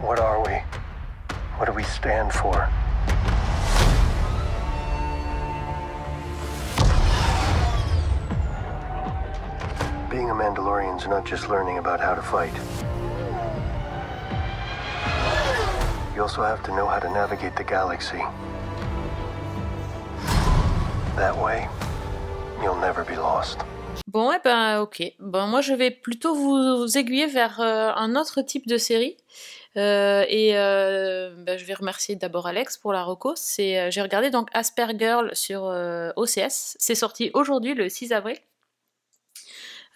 J: What are we? What do we stand for? Being a Mandalorian's not just learning about how to fight. You also have to know how to navigate the galaxy. That way, you'll never be lost.
A: Bon, eh ben, ok. Bon, moi, je vais plutôt vous aiguiller vers euh, un autre type de série. Euh, et euh, ben, je vais remercier d'abord Alex pour la reco. C'est, euh, j'ai regardé donc Aspergirl sur euh, OCS. C'est sorti aujourd'hui, le 6 avril.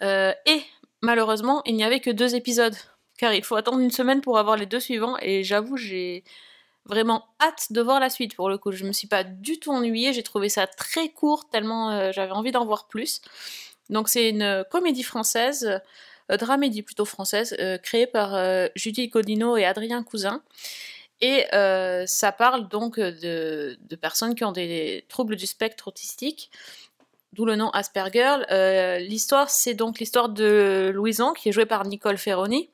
A: Euh, et malheureusement, il n'y avait que deux épisodes. Car il faut attendre une semaine pour avoir les deux suivants. Et j'avoue, j'ai vraiment hâte de voir la suite pour le coup. Je me suis pas du tout ennuyée. J'ai trouvé ça très court, tellement euh, j'avais envie d'en voir plus. Donc c'est une comédie française, euh, dramédie plutôt française, euh, créée par euh, Judy Godino et Adrien Cousin. Et euh, ça parle donc de personnes qui ont des troubles du spectre autistique, d'où le nom Asperger. Euh, l'histoire, c'est donc l'histoire de Louison, qui est jouée par Nicole Ferroni,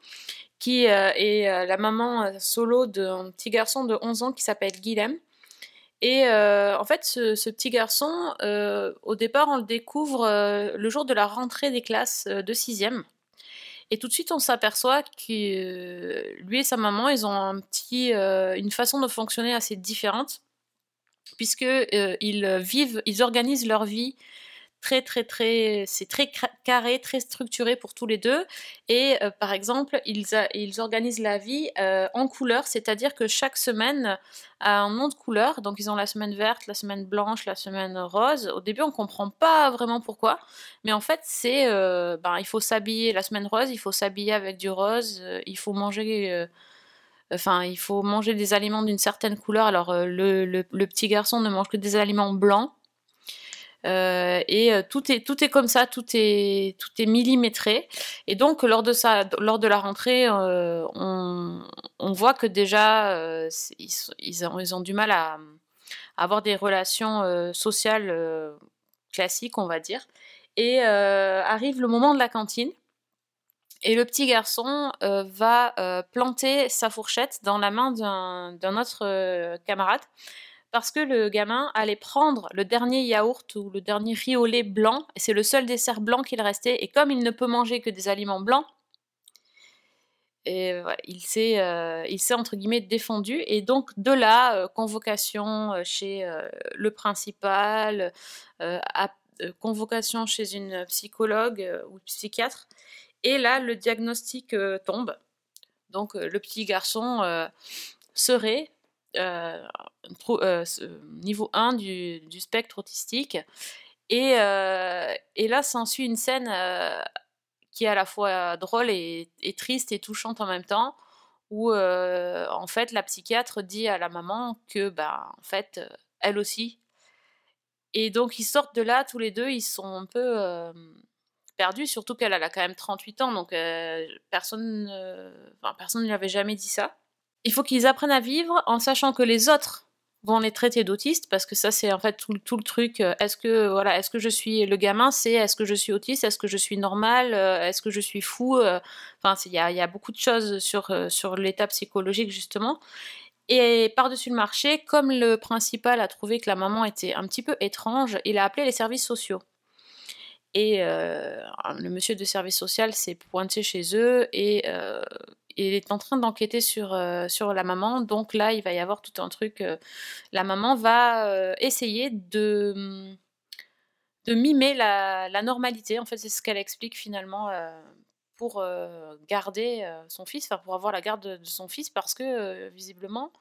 A: qui euh, est euh, la maman solo d'un petit garçon de 11 ans qui s'appelle Guilhem. Et en fait, ce, petit garçon, au départ, on le découvre le jour de la rentrée des classes de 6e. Et tout de suite, on s'aperçoit que lui et sa maman, ils ont un petit, une façon de fonctionner assez différente, puisque ils vivent, ils organisent leur vie très très très, c'est très carré, très structuré pour tous les deux. Et euh, par exemple, ils, ils organisent la vie euh, en couleur, c'est-à-dire que chaque semaine a un nom de couleur. Donc ils ont la semaine verte, la semaine blanche, la semaine rose. Au début, on comprend pas vraiment pourquoi, mais en fait, c'est, euh, ben, il faut s'habiller la semaine rose, il faut s'habiller avec du rose, il faut manger. Enfin, il faut manger des aliments d'une certaine couleur. Alors, le- le petit garçon ne mange que des aliments blancs. Euh, et euh, tout est tout est comme ça, tout est tout est millimétré. Et donc lors de ça, lors de la rentrée, euh, on, on voit que déjà ils, ont, ils ont du mal à, avoir des relations sociales classiques, on va dire. Et arrive le moment de la cantine. Et le petit garçon va planter sa fourchette dans la main d'un autre camarade parce que le gamin allait prendre le dernier yaourt ou le dernier riz au lait blanc, c'est le seul dessert blanc qu'il restait, et comme il ne peut manger que des aliments blancs, euh, il s'est entre guillemets défendu, et donc de là, euh, convocation euh, chez le principal, convocation chez une psychologue ou psychiatre, et là le diagnostic tombe. Donc le petit garçon serait euh, euh, niveau 1 du, du spectre autistique. Et, euh, et là s'ensuit une scène qui est à la fois drôle et, triste et touchante en même temps, où en fait la psychiatre dit à la maman que bah en fait elle aussi. Et donc ils sortent de là tous les deux, ils sont un peu perdus, surtout qu'elle elle a quand même 38 ans, donc personne, enfin, personne ne lui avait jamais dit ça. Il faut qu'ils apprennent à vivre en sachant que les autres vont les traiter d'autistes parce que ça c'est en fait tout, le- truc euh, est-ce que voilà est-ce que je suis le gamin c'est est-ce que je suis autiste est-ce que je suis normal euh, est-ce que je suis fou euh, enfin il y a, y a beaucoup de choses sur sur l'état psychologique justement. Et par-dessus le marché comme le principal a trouvé que la maman était un petit peu étrange il a appelé les services sociaux. Et le monsieur de service social s'est pointé chez eux et il est en train d'enquêter sur, euh, sur la maman. Donc là, il va y avoir tout un truc. euh, la maman va euh, essayer de, de mimer la, normalité. En fait, c'est ce qu'elle explique finalement pour garder son fils, pour avoir la garde de, son fils, parce que visiblement,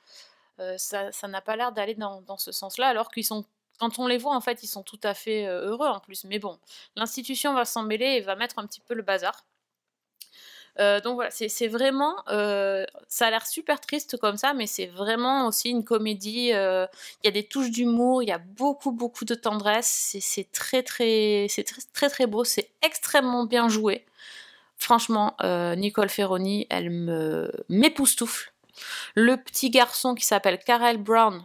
A: ça n'a pas l'air d'aller dans, dans ce sens-là, alors qu'ils sont quand on les voit, en fait, ils sont tout à fait heureux en plus. Mais bon, l'institution va s'en mêler et va mettre un petit peu le bazar. Euh, donc voilà, c'est vraiment, euh, ça a l'air super triste comme ça, mais c'est vraiment aussi une comédie. euh, Il y a des touches d'humour, il y a beaucoup beaucoup de tendresse. C'est très très, c'est très très très beau, c'est extrêmement bien joué. Franchement, Nicole Ferroni, elle me m'époustoufle. Le petit garçon qui s'appelle Karel Brown,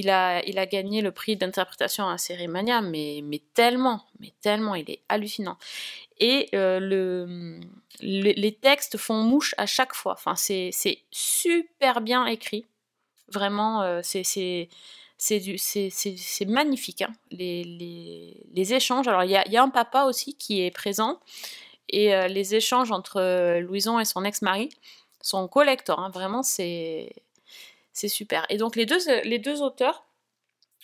A: il a, il a gagné le prix d'interprétation à Série Mania, mais, mais tellement, mais tellement, il est hallucinant. Et euh, le, le- les textes font mouche à chaque fois. Enfin, c'est super bien écrit. Vraiment, euh, c'est magnifique. hein. Les, les, les échanges. Alors, il y a, y a un papa aussi qui est présent. Et euh, les échanges entre euh, Louison et son ex-mari sont collector. hein. Vraiment, c'est c'est super. Et donc, les deux, les deux auteurs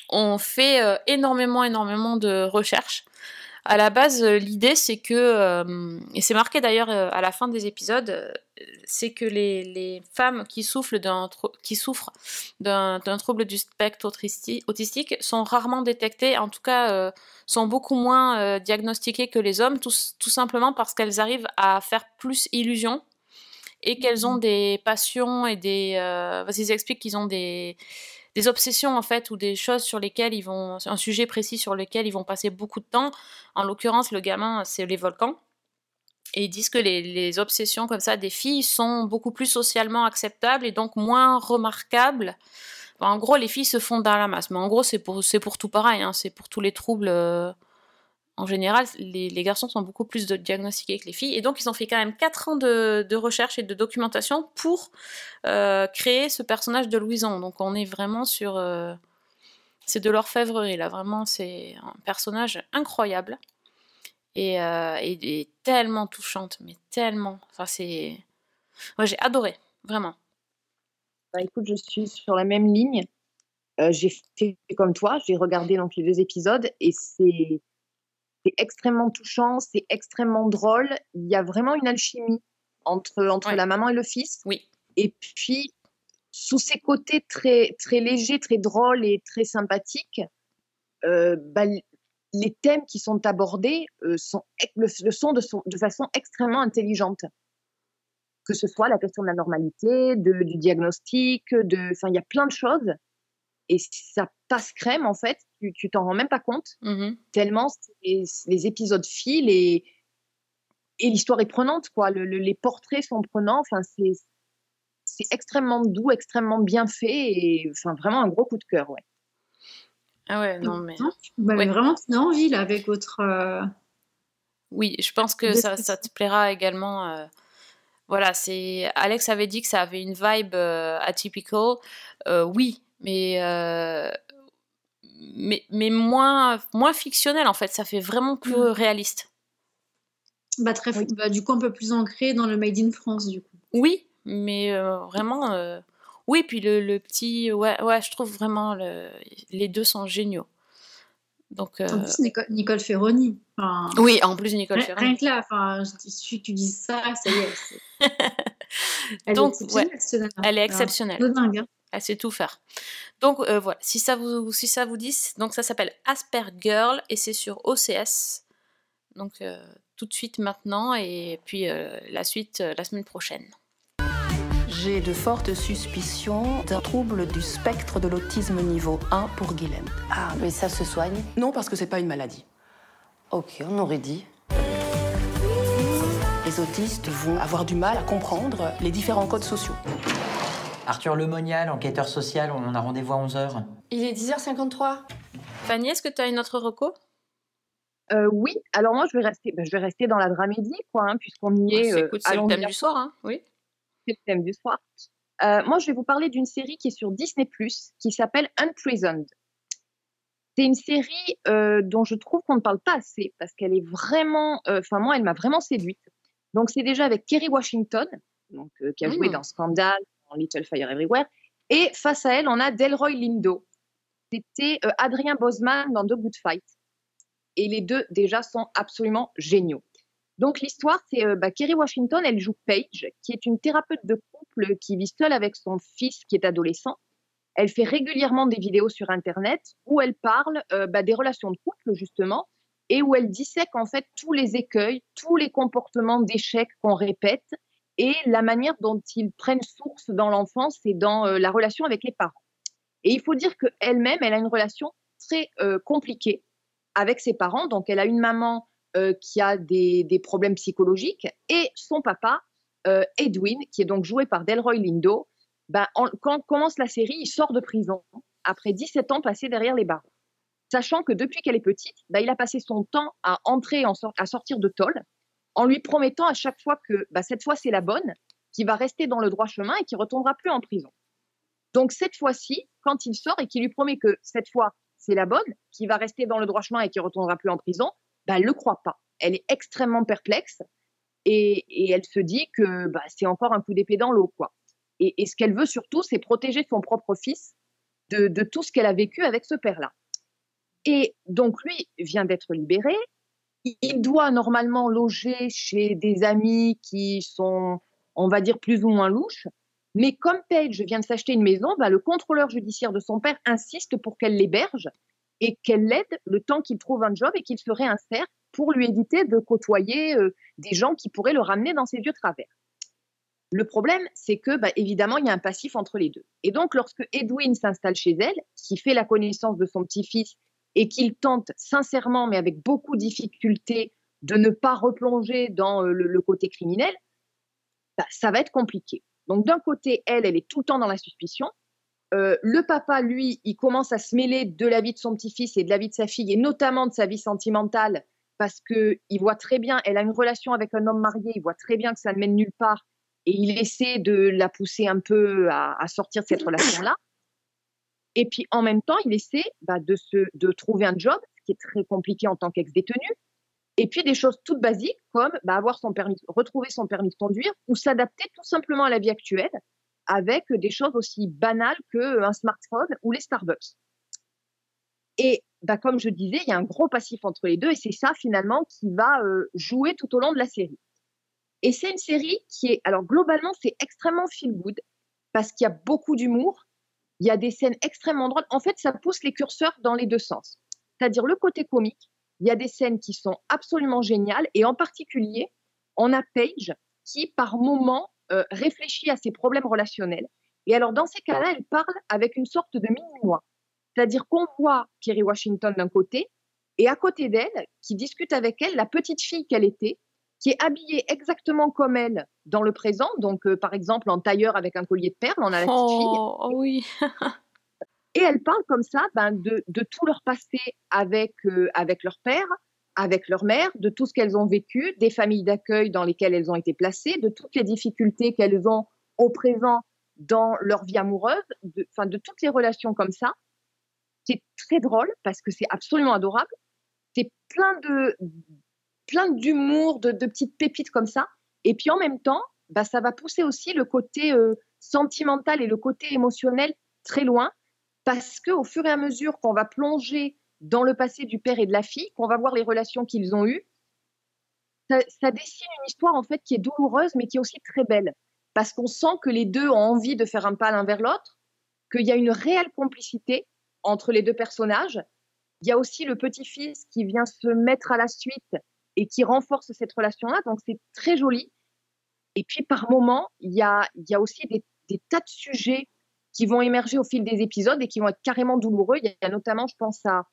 A: ont fait euh, énormément, énormément de recherches. À la base, euh, l'idée, c'est que, euh, et c'est marqué d'ailleurs euh, à la fin des épisodes, euh, c'est que les, les femmes qui souffrent d'un qui souffrent d'un trouble du spectre autisti- autistique sont rarement détectées, en tout cas euh, sont beaucoup moins euh, diagnostiquées que les hommes, tout, tout simplement parce qu'elles arrivent à faire plus illusion et qu'elles ont des passions et des... Euh, parce qu'ils expliquent qu'ils ont des, obsessions en fait ou des choses sur lesquelles ils vont... un sujet précis sur lequel ils vont passer beaucoup de temps. En l'occurrence, le gamin, c'est les volcans. Et ils disent que les, les obsessions comme ça des filles sont beaucoup plus socialement acceptables et donc moins remarquables. En gros, les filles se font dans la masse. Mais en gros, c'est pour, pour tout pareil. hein. C'est pour tous les troubles. euh, en général, les, garçons sont beaucoup plus diagnostiqués que les filles. Et donc, ils ont fait quand même 4 ans de, recherche et de documentation pour euh, créer ce personnage de Louison. Donc, on est vraiment sur. euh, c'est de l'orfèvrerie, là. Vraiment, c'est un personnage incroyable. Et, euh, et- et tellement touchante, mais tellement. Enfin, c'est. Moi, j'ai adoré, vraiment.
C: Bah, écoute, je suis sur la même ligne. J'ai fait comme toi, j'ai regardé donc les deux épisodes et c'est c'est extrêmement touchant, c'est extrêmement drôle. Il y a vraiment une alchimie entre, entre
A: Ouais.
C: la maman et le fils.
A: Oui.
C: Et puis, sous ces côtés très, très légers, très drôles et très sympathiques, euh, bah, les thèmes qui sont abordés euh, sont, le, le sont de, son- de façon extrêmement intelligente. Que ce soit la question de la normalité, de, du diagnostic, de, il y a plein de choses. Et ça passe crème, en fait, tu tu t'en rends même pas compte,
A: Mhm.
C: tellement les, les épisodes filent et, et l'histoire est prenante, quoi. Le- le- les portraits sont prenants, enfin, c'est c'est extrêmement doux, extrêmement bien fait et enfin, vraiment un gros coup de cœur, ouais.
A: Ah ouais, non, mais. Ouais.
B: vraiment donné envie là avec votre. euh,
A: Oui, je pense que ça, ça te plaira également. euh, Voilà, c'est Alex avait dit que ça avait une vibe euh, atypical. Euh, oui, mais euh, mais mais moins moins fictionnel en fait. Ça fait vraiment plus
B: Mm.
A: réaliste.
B: Bah, très, bah, du coup, un peu plus ancré dans le Made in France, du coup.
A: Oui, mais euh, vraiment. euh, Oui, puis le, le petit, ouais, ouais, je trouve vraiment le- les deux sont géniaux. Donc
B: En plus, Nicole, Nicole Ferroni. enfin,
A: oui, en plus Nicole
B: rien,
A: Ferrand.
B: rien que là, enfin, que tu dis ça, ça y est. Elle
A: Donc,
B: est
A: ouais,
B: exceptionnelle,
A: elle est
B: Alors,
A: exceptionnelle.
B: de dingue, hein.
A: Elle sait tout faire. Donc euh, voilà, si ça vous, si ça vous dit, donc ça s'appelle Asper Girl et c'est sur OCS. Donc euh, tout de suite maintenant et puis euh, la suite euh, la semaine prochaine.
K: J'ai de fortes suspicions d'un trouble du spectre de l'autisme niveau 1 pour Guilhem.
L: Ah, mais ça se soigne?
K: Non, parce que c'est pas une maladie.
L: Ok, on aurait dit.
K: Les autistes vont avoir du mal à comprendre les différents codes sociaux.
M: Arthur Lemonial, enquêteur social, on a rendez-vous à 11h.
A: Il est 10h53. Fanny, est-ce que tu as une autre reco?
C: Euh, oui, alors moi je vais rester, ben, je vais rester dans la dramédie, quoi, hein, puisqu'on y est.
A: C'est
C: euh,
A: c'est le thème du soir, hein Oui.
C: c'est le thème du soir. Euh, moi, je vais vous parler d'une série qui est sur Disney+, qui s'appelle Unprisoned. C'est une série euh, dont je trouve qu'on ne parle pas assez, parce qu'elle est vraiment... euh, Enfin, moi, elle m'a vraiment séduite. Donc, c'est déjà avec Kerry Washington, donc, euh, qui a joué
A: Mm.
C: dans Scandal, Little Fire Everywhere, et face à elle, on a Delroy Lindo. C'était euh, Adrien Bosman dans The Good Fight. Et les deux, déjà, sont absolument géniaux. Donc l'histoire, c'est euh, bah, Kerry Washington, elle joue Paige, qui est une thérapeute de couple qui vit seule avec son fils qui est adolescent. Elle fait régulièrement des vidéos sur Internet où elle parle euh, bah, des relations de couple justement et où elle dissèque en fait tous les écueils, tous les comportements d'échec qu'on répète et la manière dont ils prennent source dans l'enfance et dans euh, la relation avec les parents. Et il faut dire qu'elle-même, elle a une relation très euh, compliquée avec ses parents. Donc elle a une maman euh, qui a des, problèmes psychologiques, et son papa, Edwin, qui est donc joué par Delroy Lindo, ben, en- quand commence la série, il sort de prison après 17 ans passés derrière les barreaux. Sachant que depuis qu'elle est petite, bah, il a passé son temps à entrer, en à sortir de tôle, en lui promettant à chaque fois que bah, cette fois c'est la bonne, qui va rester dans le droit chemin et qui retournera plus en prison. Donc cette fois-ci, quand il sort et qu'il lui promet que cette fois c'est la bonne, qui va rester dans le droit chemin et qui retournera plus en prison, bah, elle le croit pas. Elle est extrêmement perplexe et, elle se dit que bah, c'est encore un coup d'épée dans l'eau, quoi. Et, ce qu'elle veut surtout, c'est protéger son propre fils de tout ce qu'elle a vécu avec ce père-là. Et donc lui vient d'être libéré. Il- doit normalement loger chez des amis qui sont, on va dire, plus ou moins louches. Mais comme Paige vient de s'acheter une maison, bah, le contrôleur judiciaire de son père insiste pour qu'elle l'héberge et qu'elle l'aide le temps qu'il trouve un job et qu'il se réinsère pour lui éviter de côtoyer euh, des gens qui pourraient le ramener dans ses vieux travers. Le problème, c'est que, bah, évidemment, il y a un passif entre les deux. Et donc, lorsque Edwin s'installe chez elle, qui fait la connaissance de son petit-fils et qu'il tente sincèrement, mais avec beaucoup de difficulté, de ne pas replonger dans euh, le, côté criminel, bah, ça va être compliqué. Donc, d'un côté, elle, elle est tout le temps dans la suspicion. Euh, le papa, lui, il commence à se mêler de la vie de son petit-fils et de la vie de sa fille, et notamment de sa vie sentimentale, parce que il voit très bien, elle a une relation avec un homme marié, il voit très bien que ça ne mène nulle part, et il essaie de la pousser un peu à, à sortir de cette relation-là. Et puis en même temps, il essaie bah, de, se, de trouver un job, ce qui est très compliqué en tant qu'ex-détenu. Et puis des choses toutes basiques comme bah, avoir son permis, retrouver son permis de conduire ou s'adapter tout simplement à la vie actuelle avec des choses aussi banales qu'un smartphone ou les Starbucks. Et bah, comme je disais, il y a un gros passif entre les deux et c'est ça finalement qui va euh, jouer tout au long de la série. Et c'est une série qui est, alors globalement, c'est extrêmement feel good parce qu'il y a beaucoup d'humour, il y a des scènes extrêmement drôles. En fait, ça pousse les curseurs dans les deux sens. C'est-à-dire le côté comique, il y a des scènes qui sont absolument géniales et en particulier, on a Paige qui, par moment, euh, réfléchit à ses problèmes relationnels. Et alors, dans ces cas-là, elle parle avec une sorte de mini-moi. C'est-à-dire qu'on voit Kerry Washington d'un côté et à côté d'elle, qui discute avec elle, la petite fille qu'elle était, qui est habillée exactement comme elle dans le présent. Donc, euh, par exemple, en tailleur avec un collier de perles, on a la petite fille.
A: Oh, oh oui.
C: Et elles parlent comme ça ben, de, de tout leur passé avec, euh, avec leur père, avec leur mère, de tout ce qu'elles ont vécu, des familles d'accueil dans lesquelles elles ont été placées, de toutes les difficultés qu'elles ont au présent dans leur vie amoureuse, de, de toutes les relations comme ça. C'est très drôle parce que c'est absolument adorable. C'est plein de plein d'humour, de, petites pépites comme ça. Et puis en même temps, bah, ça va pousser aussi le côté euh, sentimental et le côté émotionnel très loin parce que au fur et à mesure qu'on va plonger dans le passé du père et de la fille, qu'on va voir les relations qu'ils ont eues, ça, ça dessine une histoire en fait qui est douloureuse mais qui est aussi très belle parce qu'on sent que les deux ont envie de faire un pas l'un vers l'autre, qu'il y a une réelle complicité entre les deux personnages. Il y a aussi le petit-fils qui vient se mettre à la suite et qui renforce cette relation-là, donc c'est très joli. Et puis par moment, il y a, aussi des, tas de sujets qui vont émerger au fil des épisodes et qui vont être carrément douloureux. Il y a notamment, je pense à,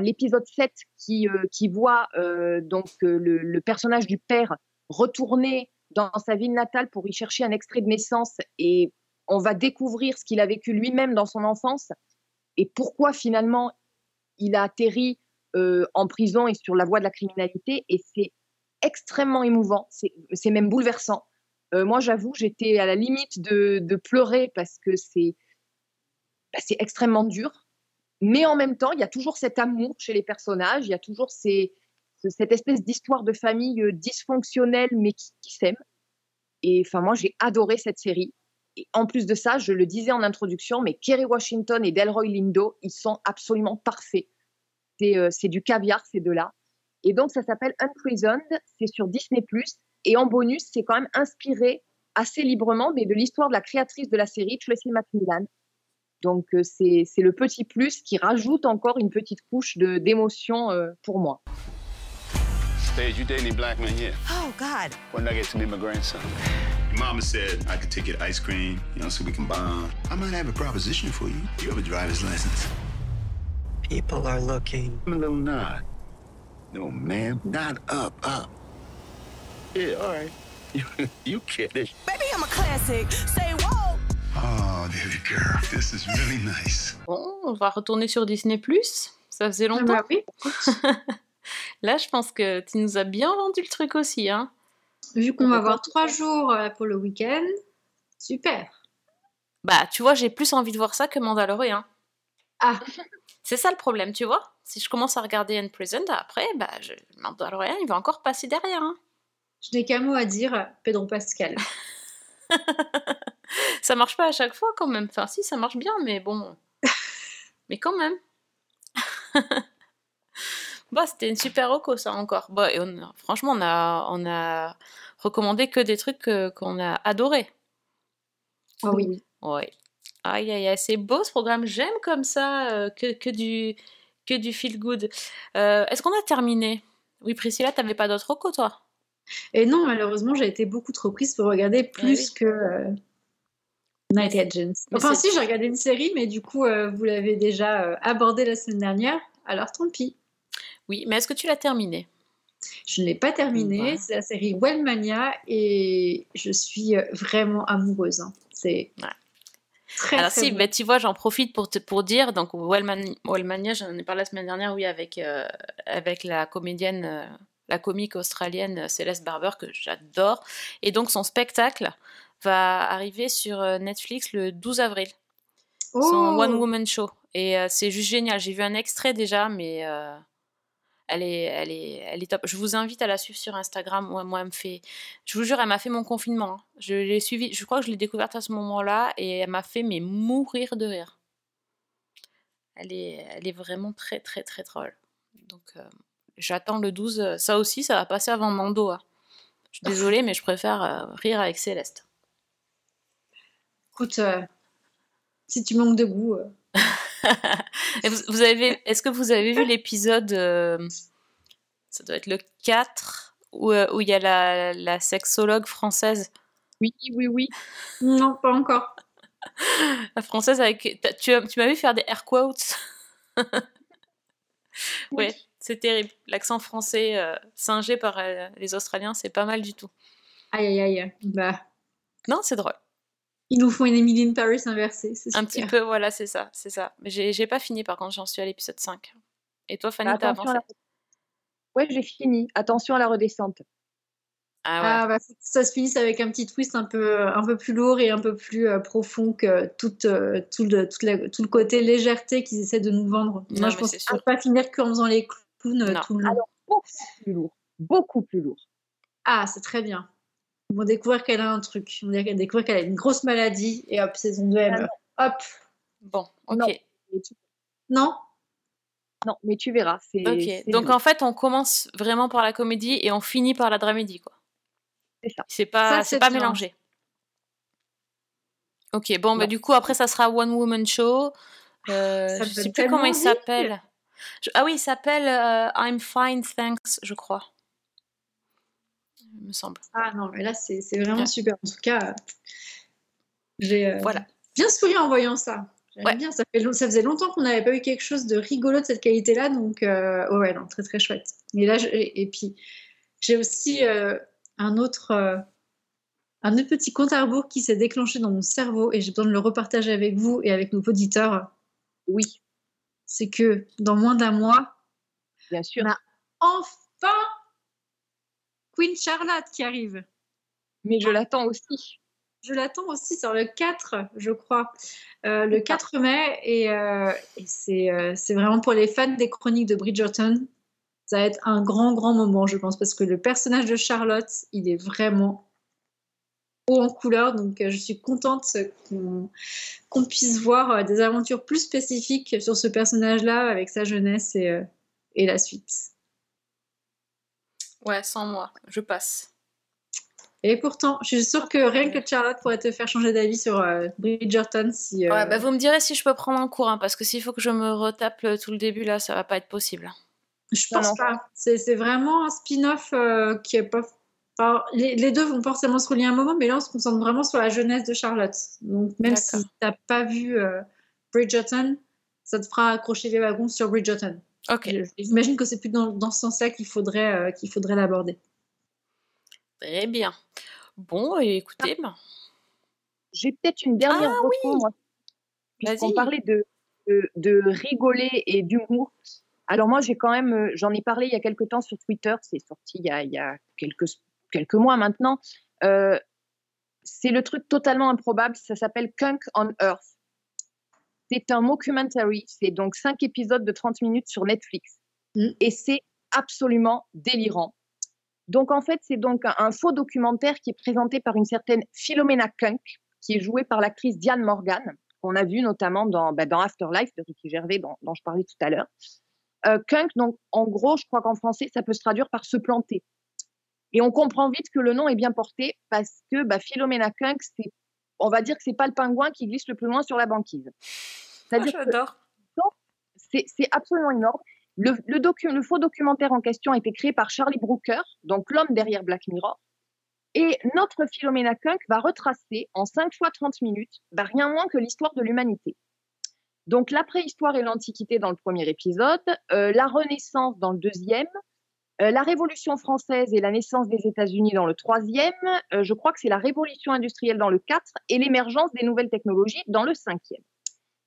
C: l'épisode 7 qui, euh, qui voit euh, donc euh, le, personnage du père retourner dans sa ville natale pour y chercher un extrait de naissance et on va découvrir ce qu'il a vécu lui-même dans son enfance et pourquoi finalement il a atterri en prison et sur la voie de la criminalité et c'est extrêmement émouvant, c'est même bouleversant. Euh, moi, j'avoue, j'étais à la limite de, pleurer parce que c'est bah, extrêmement dur. Mais en même temps, il y a toujours cet amour chez les personnages, il y a toujours cette espèce d'histoire de famille euh, dysfonctionnelle mais qui, qui s'aime. Et enfin, moi, j'ai adoré cette série. Et en plus de ça, je le disais en introduction, mais Kerry Washington et Delroy Lindo, ils sont absolument parfaits. C'est euh, du caviar, ces deux-là. Et donc, ça s'appelle Unprisoned, c'est sur Disney+. Et en bonus, c'est quand même inspiré assez librement mais de l'histoire de la créatrice de la série, Tracy McMillan. Donc, euh, c'est le petit plus qui rajoute encore une petite couche d'émotion euh, pour moi.
N: Stage, you dating black men yet?
O: Oh, God.
N: When I get to meet my grandson?
P: Your mama said I could take you to ice cream, you know, so we can bond. I might have a proposition for you. You have a driver's license.
O: People are looking.
P: A little nod. No, ma'am, not up, up. Yeah, all right. You, you kidding?
O: Baby, I'm a classic. Say whoa.
P: Oh, baby girl. This is really nice.
A: Bon, on va retourner sur Disney+. Ça faisait longtemps.
B: bah oui.
A: Là, je pense que tu nous as bien vendu le truc aussi, hein.
B: Vu qu'on va avoir trois jours euh, pour le week-end, super.
A: Bah, tu vois, j'ai plus envie de voir ça que Mandalorian.
B: Ah,
A: C'est ça le problème, tu vois. Si je commence à regarder Unprisoned, après, bah, je... Mandalorian, il va encore passer derrière. hein.
B: je n'ai qu'un mot à dire, Pedro Pascal.
A: Ça marche pas à chaque fois quand même. Enfin, si, ça marche bien, mais bon. mais quand même. bah, c'était une super reco, ça encore. Bah, et on franchement, on a, on a recommandé que des trucs qu'on a adorés.
B: Ah oui.
A: Ouais. Aïe, aïe, aïe, c'est beau ce programme. J'aime comme ça, euh, que, que du, que du feel good. Euh, Est-ce qu'on a terminé? Oui, Priscilla, t'avais pas d'autres recos, toi?
B: Et non, malheureusement, j'ai été beaucoup trop prise pour regarder plus
A: oui.
B: que euh, Night Agents. Enfin, si, j'ai regardé une série, mais du coup, euh, vous l'avez déjà abordée la semaine dernière, alors tant pis.
A: Oui, mais est-ce que tu l'as terminé
B: Je ne l'ai pas terminée,
A: Ouais.
B: c'est la série Wellmania et je suis vraiment amoureuse. hein. C'est très,
A: Alors
B: très
A: si,
B: bon.
A: bah, tu vois, j'en profite pour te pour dire, donc Wellman, Wellmania, j'en ai parlé la semaine dernière, oui, avec, euh, avec la comédienne, euh, la comique australienne euh, Céleste Barber, que j'adore. Et donc son spectacle va arriver sur Netflix le 12 avril. Son
B: Oh
A: One Woman Show. Et euh, c'est juste génial. J'ai vu un extrait déjà, mais elle, est, elle, est, elle est top. Je vous invite à la suivre sur Instagram. Moi, moi elle me fait... Je vous jure, elle m'a fait mon confinement. hein. Je l'ai suivi, je crois que je l'ai découverte à ce moment-là et elle m'a fait mais mourir de rire. Elle est, elle est vraiment très très très drôle. Donc euh, j'attends le 12. euh, Ça aussi, ça va passer avant Mando. hein. Je suis désolée, mais je préfère euh, rire avec Céleste.
B: Écoute, euh, si tu manques de goût,
A: vous, vous avez, est-ce que vous avez vu l'épisode, euh, ça doit être le 4, où, euh, où il y a la, la sexologue française?
C: Oui, oui, oui.
B: non, pas encore.
A: La française avec... Tu, tu m'as vu faire des air quotes? Ouais, c'est terrible. L'accent français euh, singé par euh, les Australiens, c'est pas mal du tout.
B: Aïe, aïe, aïe. Bah,
A: Non, c'est drôle.
B: Ils nous font une Emily in Paris inversée. C'est
A: Un petit peu, voilà, c'est ça, c'est ça. Mais j'ai j'ai pas fini par contre, j'en suis à l'épisode 5. Et toi, Fanny, t'as
C: Attention à
A: avancé?
C: la- Ouais, j'ai fini. Attention à la redescente.
A: Ah ouais.
B: Ah, bah, ça se finisse avec un petit twist un peu, un peu plus lourd et un peu plus euh, profond que tout, euh, tout, le, toute la- tout le côté légèreté qu'ils essaient de nous vendre.
A: Non,
B: Moi, je pense qu'ils ne pas finir qu'en faisant les clowns euh,
A: Non.
B: tout le long.
C: Alors, beaucoup plus lourd. Beaucoup plus lourd.
B: Ah, c'est très bien. Ils vont découvrir qu'elle a un truc. Ils vont dire qu'elle- découvrir qu'elle a une grosse maladie et hop, saison 2, elle
C: Ah
B: meurt. Hop.
A: Bon, ok.
C: Non.
B: Non
C: Non, mais tu verras. c'est-
A: Ok,
C: c'est
A: donc en fait, on commence vraiment par la comédie et on finit par la dramédie, quoi.
C: C'est ça.
A: C'est pas,
B: Ça,
A: c'est
B: c'est
A: pas mélangé. Ok, bon, bah du coup, après, ça sera One Woman Show. Euh, je sais plus comment il s'appelle. Je- Ah oui, il s'appelle euh, I'm Fine, Thanks, je crois. Il me semble.
B: Ah non, mais là, c'est c'est vraiment
A: Ouais.
B: super. En tout cas, j'ai euh,
A: Voilà.
B: bien souri en voyant ça. J'aime
A: Ouais.
B: bien. Ça, fait, long- ça faisait longtemps qu'on n'avait pas eu quelque chose de rigolo de cette qualité-là. Donc, euh, ouais, non, très très chouette. Et là, je- et, et puis, j'ai aussi euh, un autre. euh, un autre petit compte à rebours qui s'est déclenché dans mon cerveau et j'ai besoin de le repartager avec vous et avec nos auditeurs.
C: Oui,
B: C'est que dans moins d'un mois,
C: bien sûr.
B: on a enfin Queen Charlotte qui arrive.
C: Mais je l'attends aussi.
B: Je l'attends aussi sur le 4, je crois, Euh, le 4 mai. Et, euh, et c'est euh, c'est vraiment pour les fans des chroniques de Bridgerton. Ça va être un grand, grand moment, je pense, parce que le personnage de Charlotte, il est vraiment haut en couleur. Donc, je suis contente qu'on qu'on puisse voir des aventures plus spécifiques sur ce personnage-là, avec sa jeunesse et, et la suite.
A: Ouais, sans moi, je passe.
B: Et pourtant, je suis sûre que rien que Charlotte pourrait te faire changer d'avis sur euh, Bridgerton si. euh,
A: Ouais, bah vous me direz si je peux prendre un cours, hein, parce que s'il faut que je me retape le- tout le début, là, ça va pas être possible.
B: Je pense
C: non.
B: pas. C'est c'est vraiment un spin-off euh, qui est pas. enfin, les, les deux vont forcément se relier à un moment, mais là on se concentre vraiment sur la jeunesse de Charlotte. Donc même si t'as pas vu euh, Bridgerton, ça te fera accrocher les wagons sur Bridgerton.
A: Ok,
B: J'imagine que c'est plus dans, dans ce sens-là qu'il faudrait euh, qu'il faudrait l'aborder.
A: très bien. Bon, écoutez, ben,
C: j'ai peut-être une dernière
A: Ah oui
C: moi. Puisqu'on parlait de, de, de rigoler et d'humour. Alors moi, j'ai quand même, euh, j'en ai parlé il y a quelques temps sur Twitter, c'est sorti il y a, il y a quelques, quelques mois maintenant. Euh, c'est le truc totalement improbable, ça s'appelle Kunk on Earth. C'est un mockumentary, c'est donc cinq épisodes de 30 minutes sur Netflix. Et c'est absolument délirant. Donc en fait, c'est donc un, un faux documentaire qui est présenté par une certaine Philomena Kunk, qui est jouée par l'actrice Diane Morgan, qu'on a vu notamment dans, bah, dans Afterlife de Ricky Gervais, dont, dont je parlais tout à l'heure. Euh, Kunk, donc en gros, je crois qu'en français, ça peut se traduire par se planter. Et on comprend vite que le nom est bien porté parce que bah, Philomena Kunk, c'est, on va dire que c'est pas le pingouin qui glisse le plus loin sur la banquise. C'est-à-dire
A: J'adore.
C: donc, c'est c'est absolument énorme. Le, le, docu- le faux documentaire en question a été créé par Charlie Brooker, donc l'homme derrière Black Mirror. Et notre Philomena Kunk va retracer en 5 fois 30 minutes bah, rien moins que l'histoire de l'humanité. Donc la préhistoire et l'Antiquité dans le premier épisode, euh, la Renaissance dans le deuxième, euh, la Révolution française et la naissance des États-Unis dans le troisième, euh, je crois que c'est la Révolution industrielle dans le 4 et l'émergence des nouvelles technologies dans le cinquième.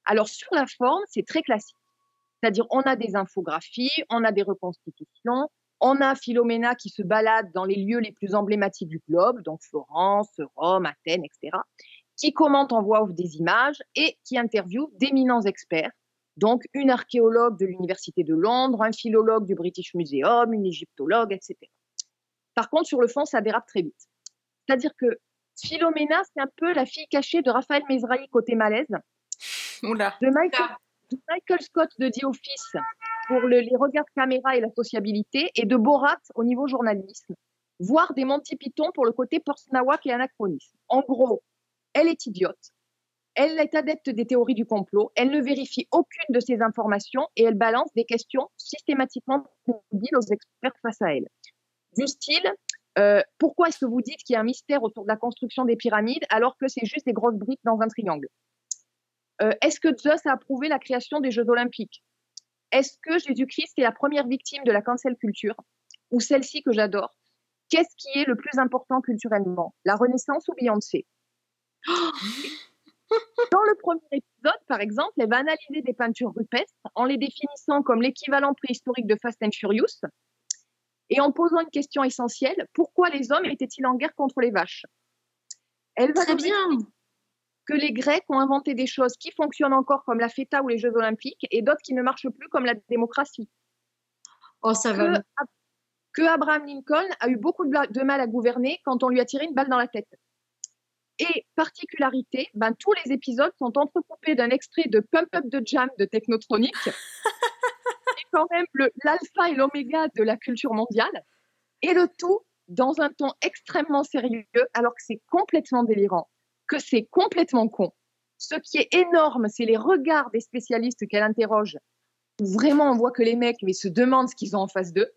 C: Alors sur la forme, c'est très classique. C'est-à-dire, on a des infographies, on a des reconstitutions, on a Philomena qui se balade dans les lieux les plus emblématiques du globe, donc Florence, Rome, Athènes, etc., qui commente en voix off des images et qui interviewe d'éminents experts, donc une archéologue de l'Université de Londres, un philologue du British Museum, une égyptologue, etc. Par contre, sur le fond, ça dérape très vite. C'est-à-dire que Philomena, c'est un peu la fille cachée de Raphaël Mesrahi côté malaise,
A: Oula.
C: de Michael, de Michael Scott de The Office pour le- les regards caméra et la sociabilité, et de Borat au niveau journalisme, voire des Monty Python pour le côté post-nawak et anachronisme. En gros, elle est idiote, elle est adepte des théories du complot, elle ne vérifie aucune de ces informations et elle balance des questions systématiquement débiles aux experts face à elle. Du style, euh, pourquoi est-ce que vous dites qu'il y a un mystère autour de la construction des pyramides alors que c'est juste des grosses briques dans un triangle? Euh, Est-ce que Zeus a approuvé la création des Jeux olympiques? Est-ce que Jésus-Christ est la première victime de la cancel culture? Ou celle-ci que j'adore? Qu'est-ce qui est le plus important culturellement? La Renaissance ou Beyoncé? Dans le premier épisode, par exemple, elle va analyser des peintures rupestres en les définissant comme l'équivalent préhistorique de Fast and Furious et en posant une question essentielle pourquoi les hommes étaient-ils en guerre contre les vaches? Elle va
B: Très bien.
C: que les Grecs ont inventé des choses qui fonctionnent encore comme la feta ou les Jeux Olympiques et d'autres qui ne marchent plus comme la démocratie.
B: Oh, ça va.
C: Que, que Abraham Lincoln a eu beaucoup de mal à gouverner quand on lui a tiré une balle dans la tête. Et particularité, ben, tous les épisodes sont entrecoupés d'un extrait de Pump Up the Jam de Technotronic, qui est quand même l'alpha et l'oméga de la culture mondiale, et le tout dans un ton extrêmement sérieux, alors que c'est complètement délirant, que c'est complètement con. Ce qui est énorme, c'est les regards des spécialistes qu'elle interroge, où vraiment on voit que les mecs mais, se demandent ce qu'ils ont en face d'eux.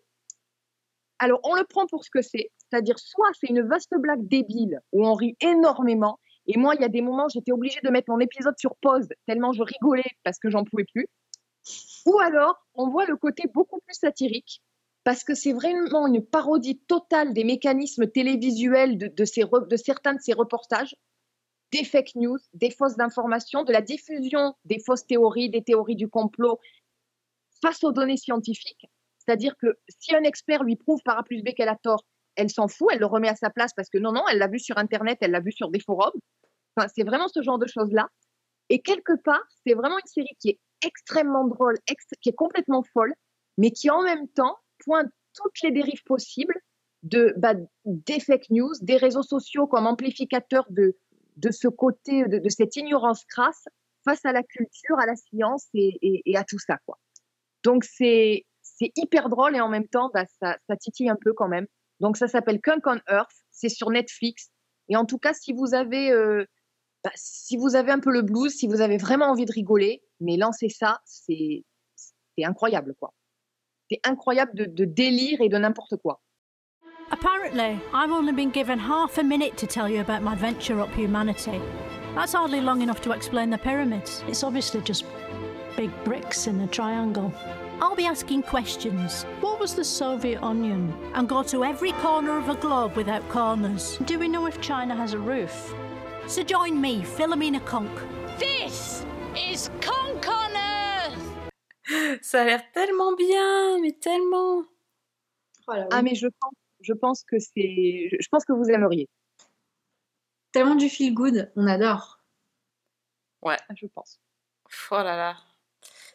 C: Alors, on le prend pour ce que c'est, c'est-à-dire soit c'est une vaste blague débile où on rit énormément, et moi, il y a des moments, j'étais obligée de mettre mon épisode sur pause tellement je rigolais parce que j'en pouvais plus. Ou alors, on voit le côté beaucoup plus satirique parce que c'est vraiment une parodie totale des mécanismes télévisuels de, de, certains de ces reportages, des fake news, des fausses informations, de la diffusion des fausses théories, des théories du complot face aux données scientifiques. C'est-à-dire que si un expert lui prouve par A plus B qu'elle a tort, elle s'en fout, elle le remet à sa place parce que non, non, elle l'a vu sur Internet, elle l'a vu sur des forums. Enfin, c'est vraiment ce genre de choses-là. Et quelque part, c'est vraiment une série qui est extrêmement drôle, qui est complètement folle, mais qui en même temps pointe toutes les dérives possibles de, bah, des fake news, des réseaux sociaux comme amplificateurs de, de ce côté, de, cette ignorance crasse face à la culture, à la science et à tout ça. Quoi. Donc c'est c'est hyper drôle et en même temps, bah, ça, ça titille un peu quand même. Donc ça s'appelle Kunk on Earth, c'est sur Netflix. Et en tout cas, si vous avez, euh, bah, un peu le blues, si vous avez vraiment envie de rigoler, mais lancez ça, c'est incroyable quoi. C'est incroyable de, de délire et de n'importe quoi.
Q: Apparently, I've only been given half a minute to tell you about my venture up humanity. That's hardly long enough to explain the pyramids.
R: It's obviously just big bricks in a triangle.
Q: I'll be asking questions
R: What was the Soviet onion?
Q: and go to every corner of a globe without corners.
R: Do we know if China has a roof?
Q: So join me, Philomena Conk.
S: This is Conk on Earth!
A: Ça a l'air tellement bien, mais tellement.
C: Ah, mais je pense, je pense que c'est. Je pense que vous aimeriez.
B: Tellement du feel good, on adore.
A: Ouais.
C: Je pense.
A: Oh là là.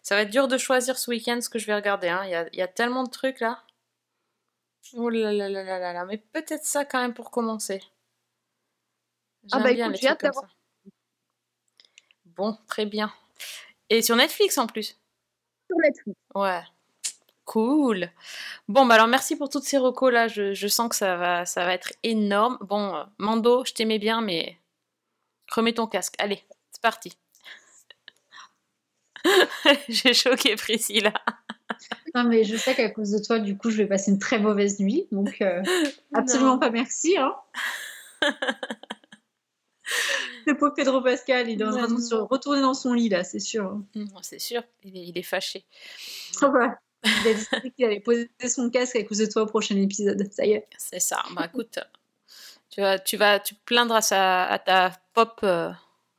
A: Ça va être dur de choisir ce week-end ce que je vais regarder. hein. Il y, a, y a tellement de trucs là. Oh là là là là là là. Mais peut-être ça quand même pour commencer.
C: Ah bah
A: bien
C: écoute, j'ai hâte d'avoir.
A: ça. Bon, très bien. Et sur Netflix en plus.
C: Sur Netflix.
A: Ouais. Cool. Bon, bah alors merci pour toutes ces recos là. Je, je sens que ça va, ça va être énorme. Bon, euh, Mando, je t'aimais bien, mais remets ton casque. Allez, c'est parti. J'ai choqué Priscilla.
B: Non, mais je sais qu'à cause de toi, du coup, je vais passer une très mauvaise nuit. Donc, euh, absolument
A: Non.
B: pas merci. Hein. Le pauvre Pedro Pascal, il est en train de se retourner dans son lit, là, c'est sûr. hein.
A: Non, c'est sûr, il est, il est fâché.
B: Il a décidé qu'il allait poser son casque à cause de toi au prochain épisode. Ça y est.
A: C'est ça. Bah écoute, tu vas, tu vas te plaindre à, sa, à ta pop, euh, à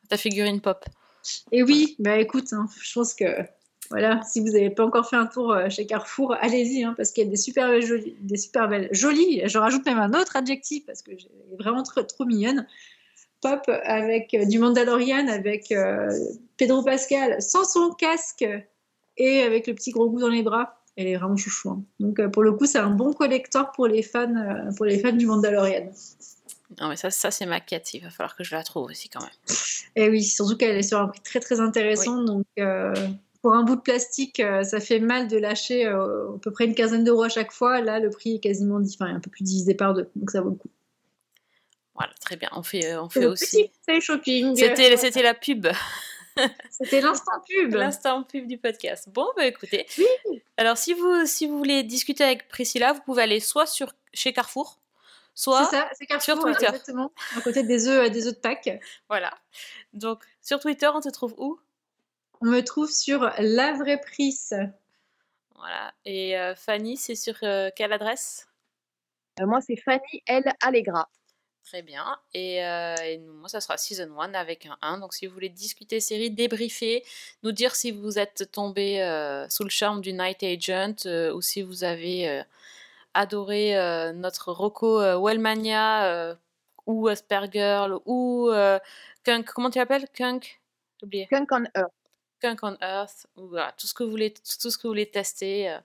A: ta figurine pop.
B: Et oui, bah écoute, hein, je pense que voilà, si vous n'avez pas encore fait un tour euh, chez Carrefour, allez-y, hein, parce qu'il y a des super belles jolies, des super belles jolies. Je rajoute même un autre adjectif parce que est vraiment trop, trop mignonne. Pop avec euh, du Mandalorian, avec euh, Pedro Pascal sans son casque et avec le petit gros goût dans les bras. Elle est vraiment chouchou. hein. Donc euh, pour le coup, c'est un bon collector pour les fans, pour les fans du Mandalorian.
A: Non, mais ça, ça c'est ma quête. Il va falloir que je la trouve aussi quand même.
B: Et oui, surtout qu'elle est sur un prix très très intéressant. Donc euh, pour un bout de plastique, euh, ça fait mal de lâcher euh, à peu près une quinzaine d'euros à chaque fois. Là, le prix est quasiment enfin, un peu plus divisé par deux. Donc ça vaut le coup.
A: Voilà, très bien. On fait, on
B: C'est
A: fait aussi.
B: conseil shopping.
A: C'était, c'était la pub.
B: C'était l'instant pub.
A: L'instant pub du podcast. Bon, bah écoutez. Alors, si vous, si vous voulez discuter avec Priscilla, vous pouvez aller soit sur, chez Carrefour, soit
B: C'est ça, Carrefour,
A: sur Twitter.
B: Exactement. À côté des œufs, des œufs de Pâques.
A: Voilà. Donc, sur Twitter, on te trouve où?
B: On me trouve sur La Vraie Prise.
A: Voilà. Et euh, Fanny, c'est sur euh, quelle adresse?
C: Euh, moi, c'est Fanny L. Allegra.
A: Très bien. Et, euh, et moi, ça sera Season 1 avec un 1. Donc, si vous voulez discuter série, débriefer, nous dire si vous êtes tombé euh, sous le charme du Night Agent euh, ou si vous avez euh, adoré notre Rocco Wellmania ou Aspergirl ou Kunk. Comment tu l'appelles? Kunk? J'ai oublié.
C: Kunk on Earth.
A: Kunk on Earth. Ou voilà, tout ce que vous voulez, tout ce que vous voulez tester.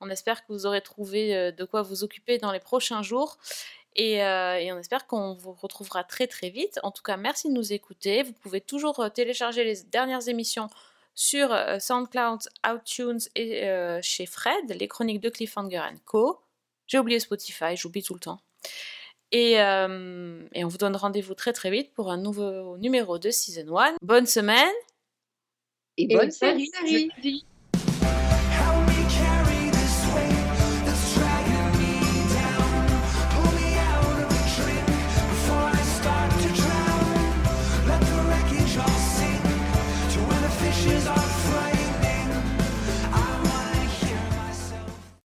A: on espère que vous aurez trouvé de quoi vous occuper dans les prochains jours. Et, euh, et on espère qu'on vous retrouvera très très vite. En tout cas, merci de nous écouter. Vous pouvez toujours télécharger les dernières émissions sur SoundCloud, iTunes et euh, chez Fred, les chroniques de Cliffhanger Co. J'ai oublié Spotify, j'oublie tout le temps. Et, euh, et on vous donne rendez-vous très très vite pour un nouveau numéro de Season 1. Bonne semaine
C: Et
B: Et
C: bonne
B: bonne
C: série.
B: série.
C: je dis.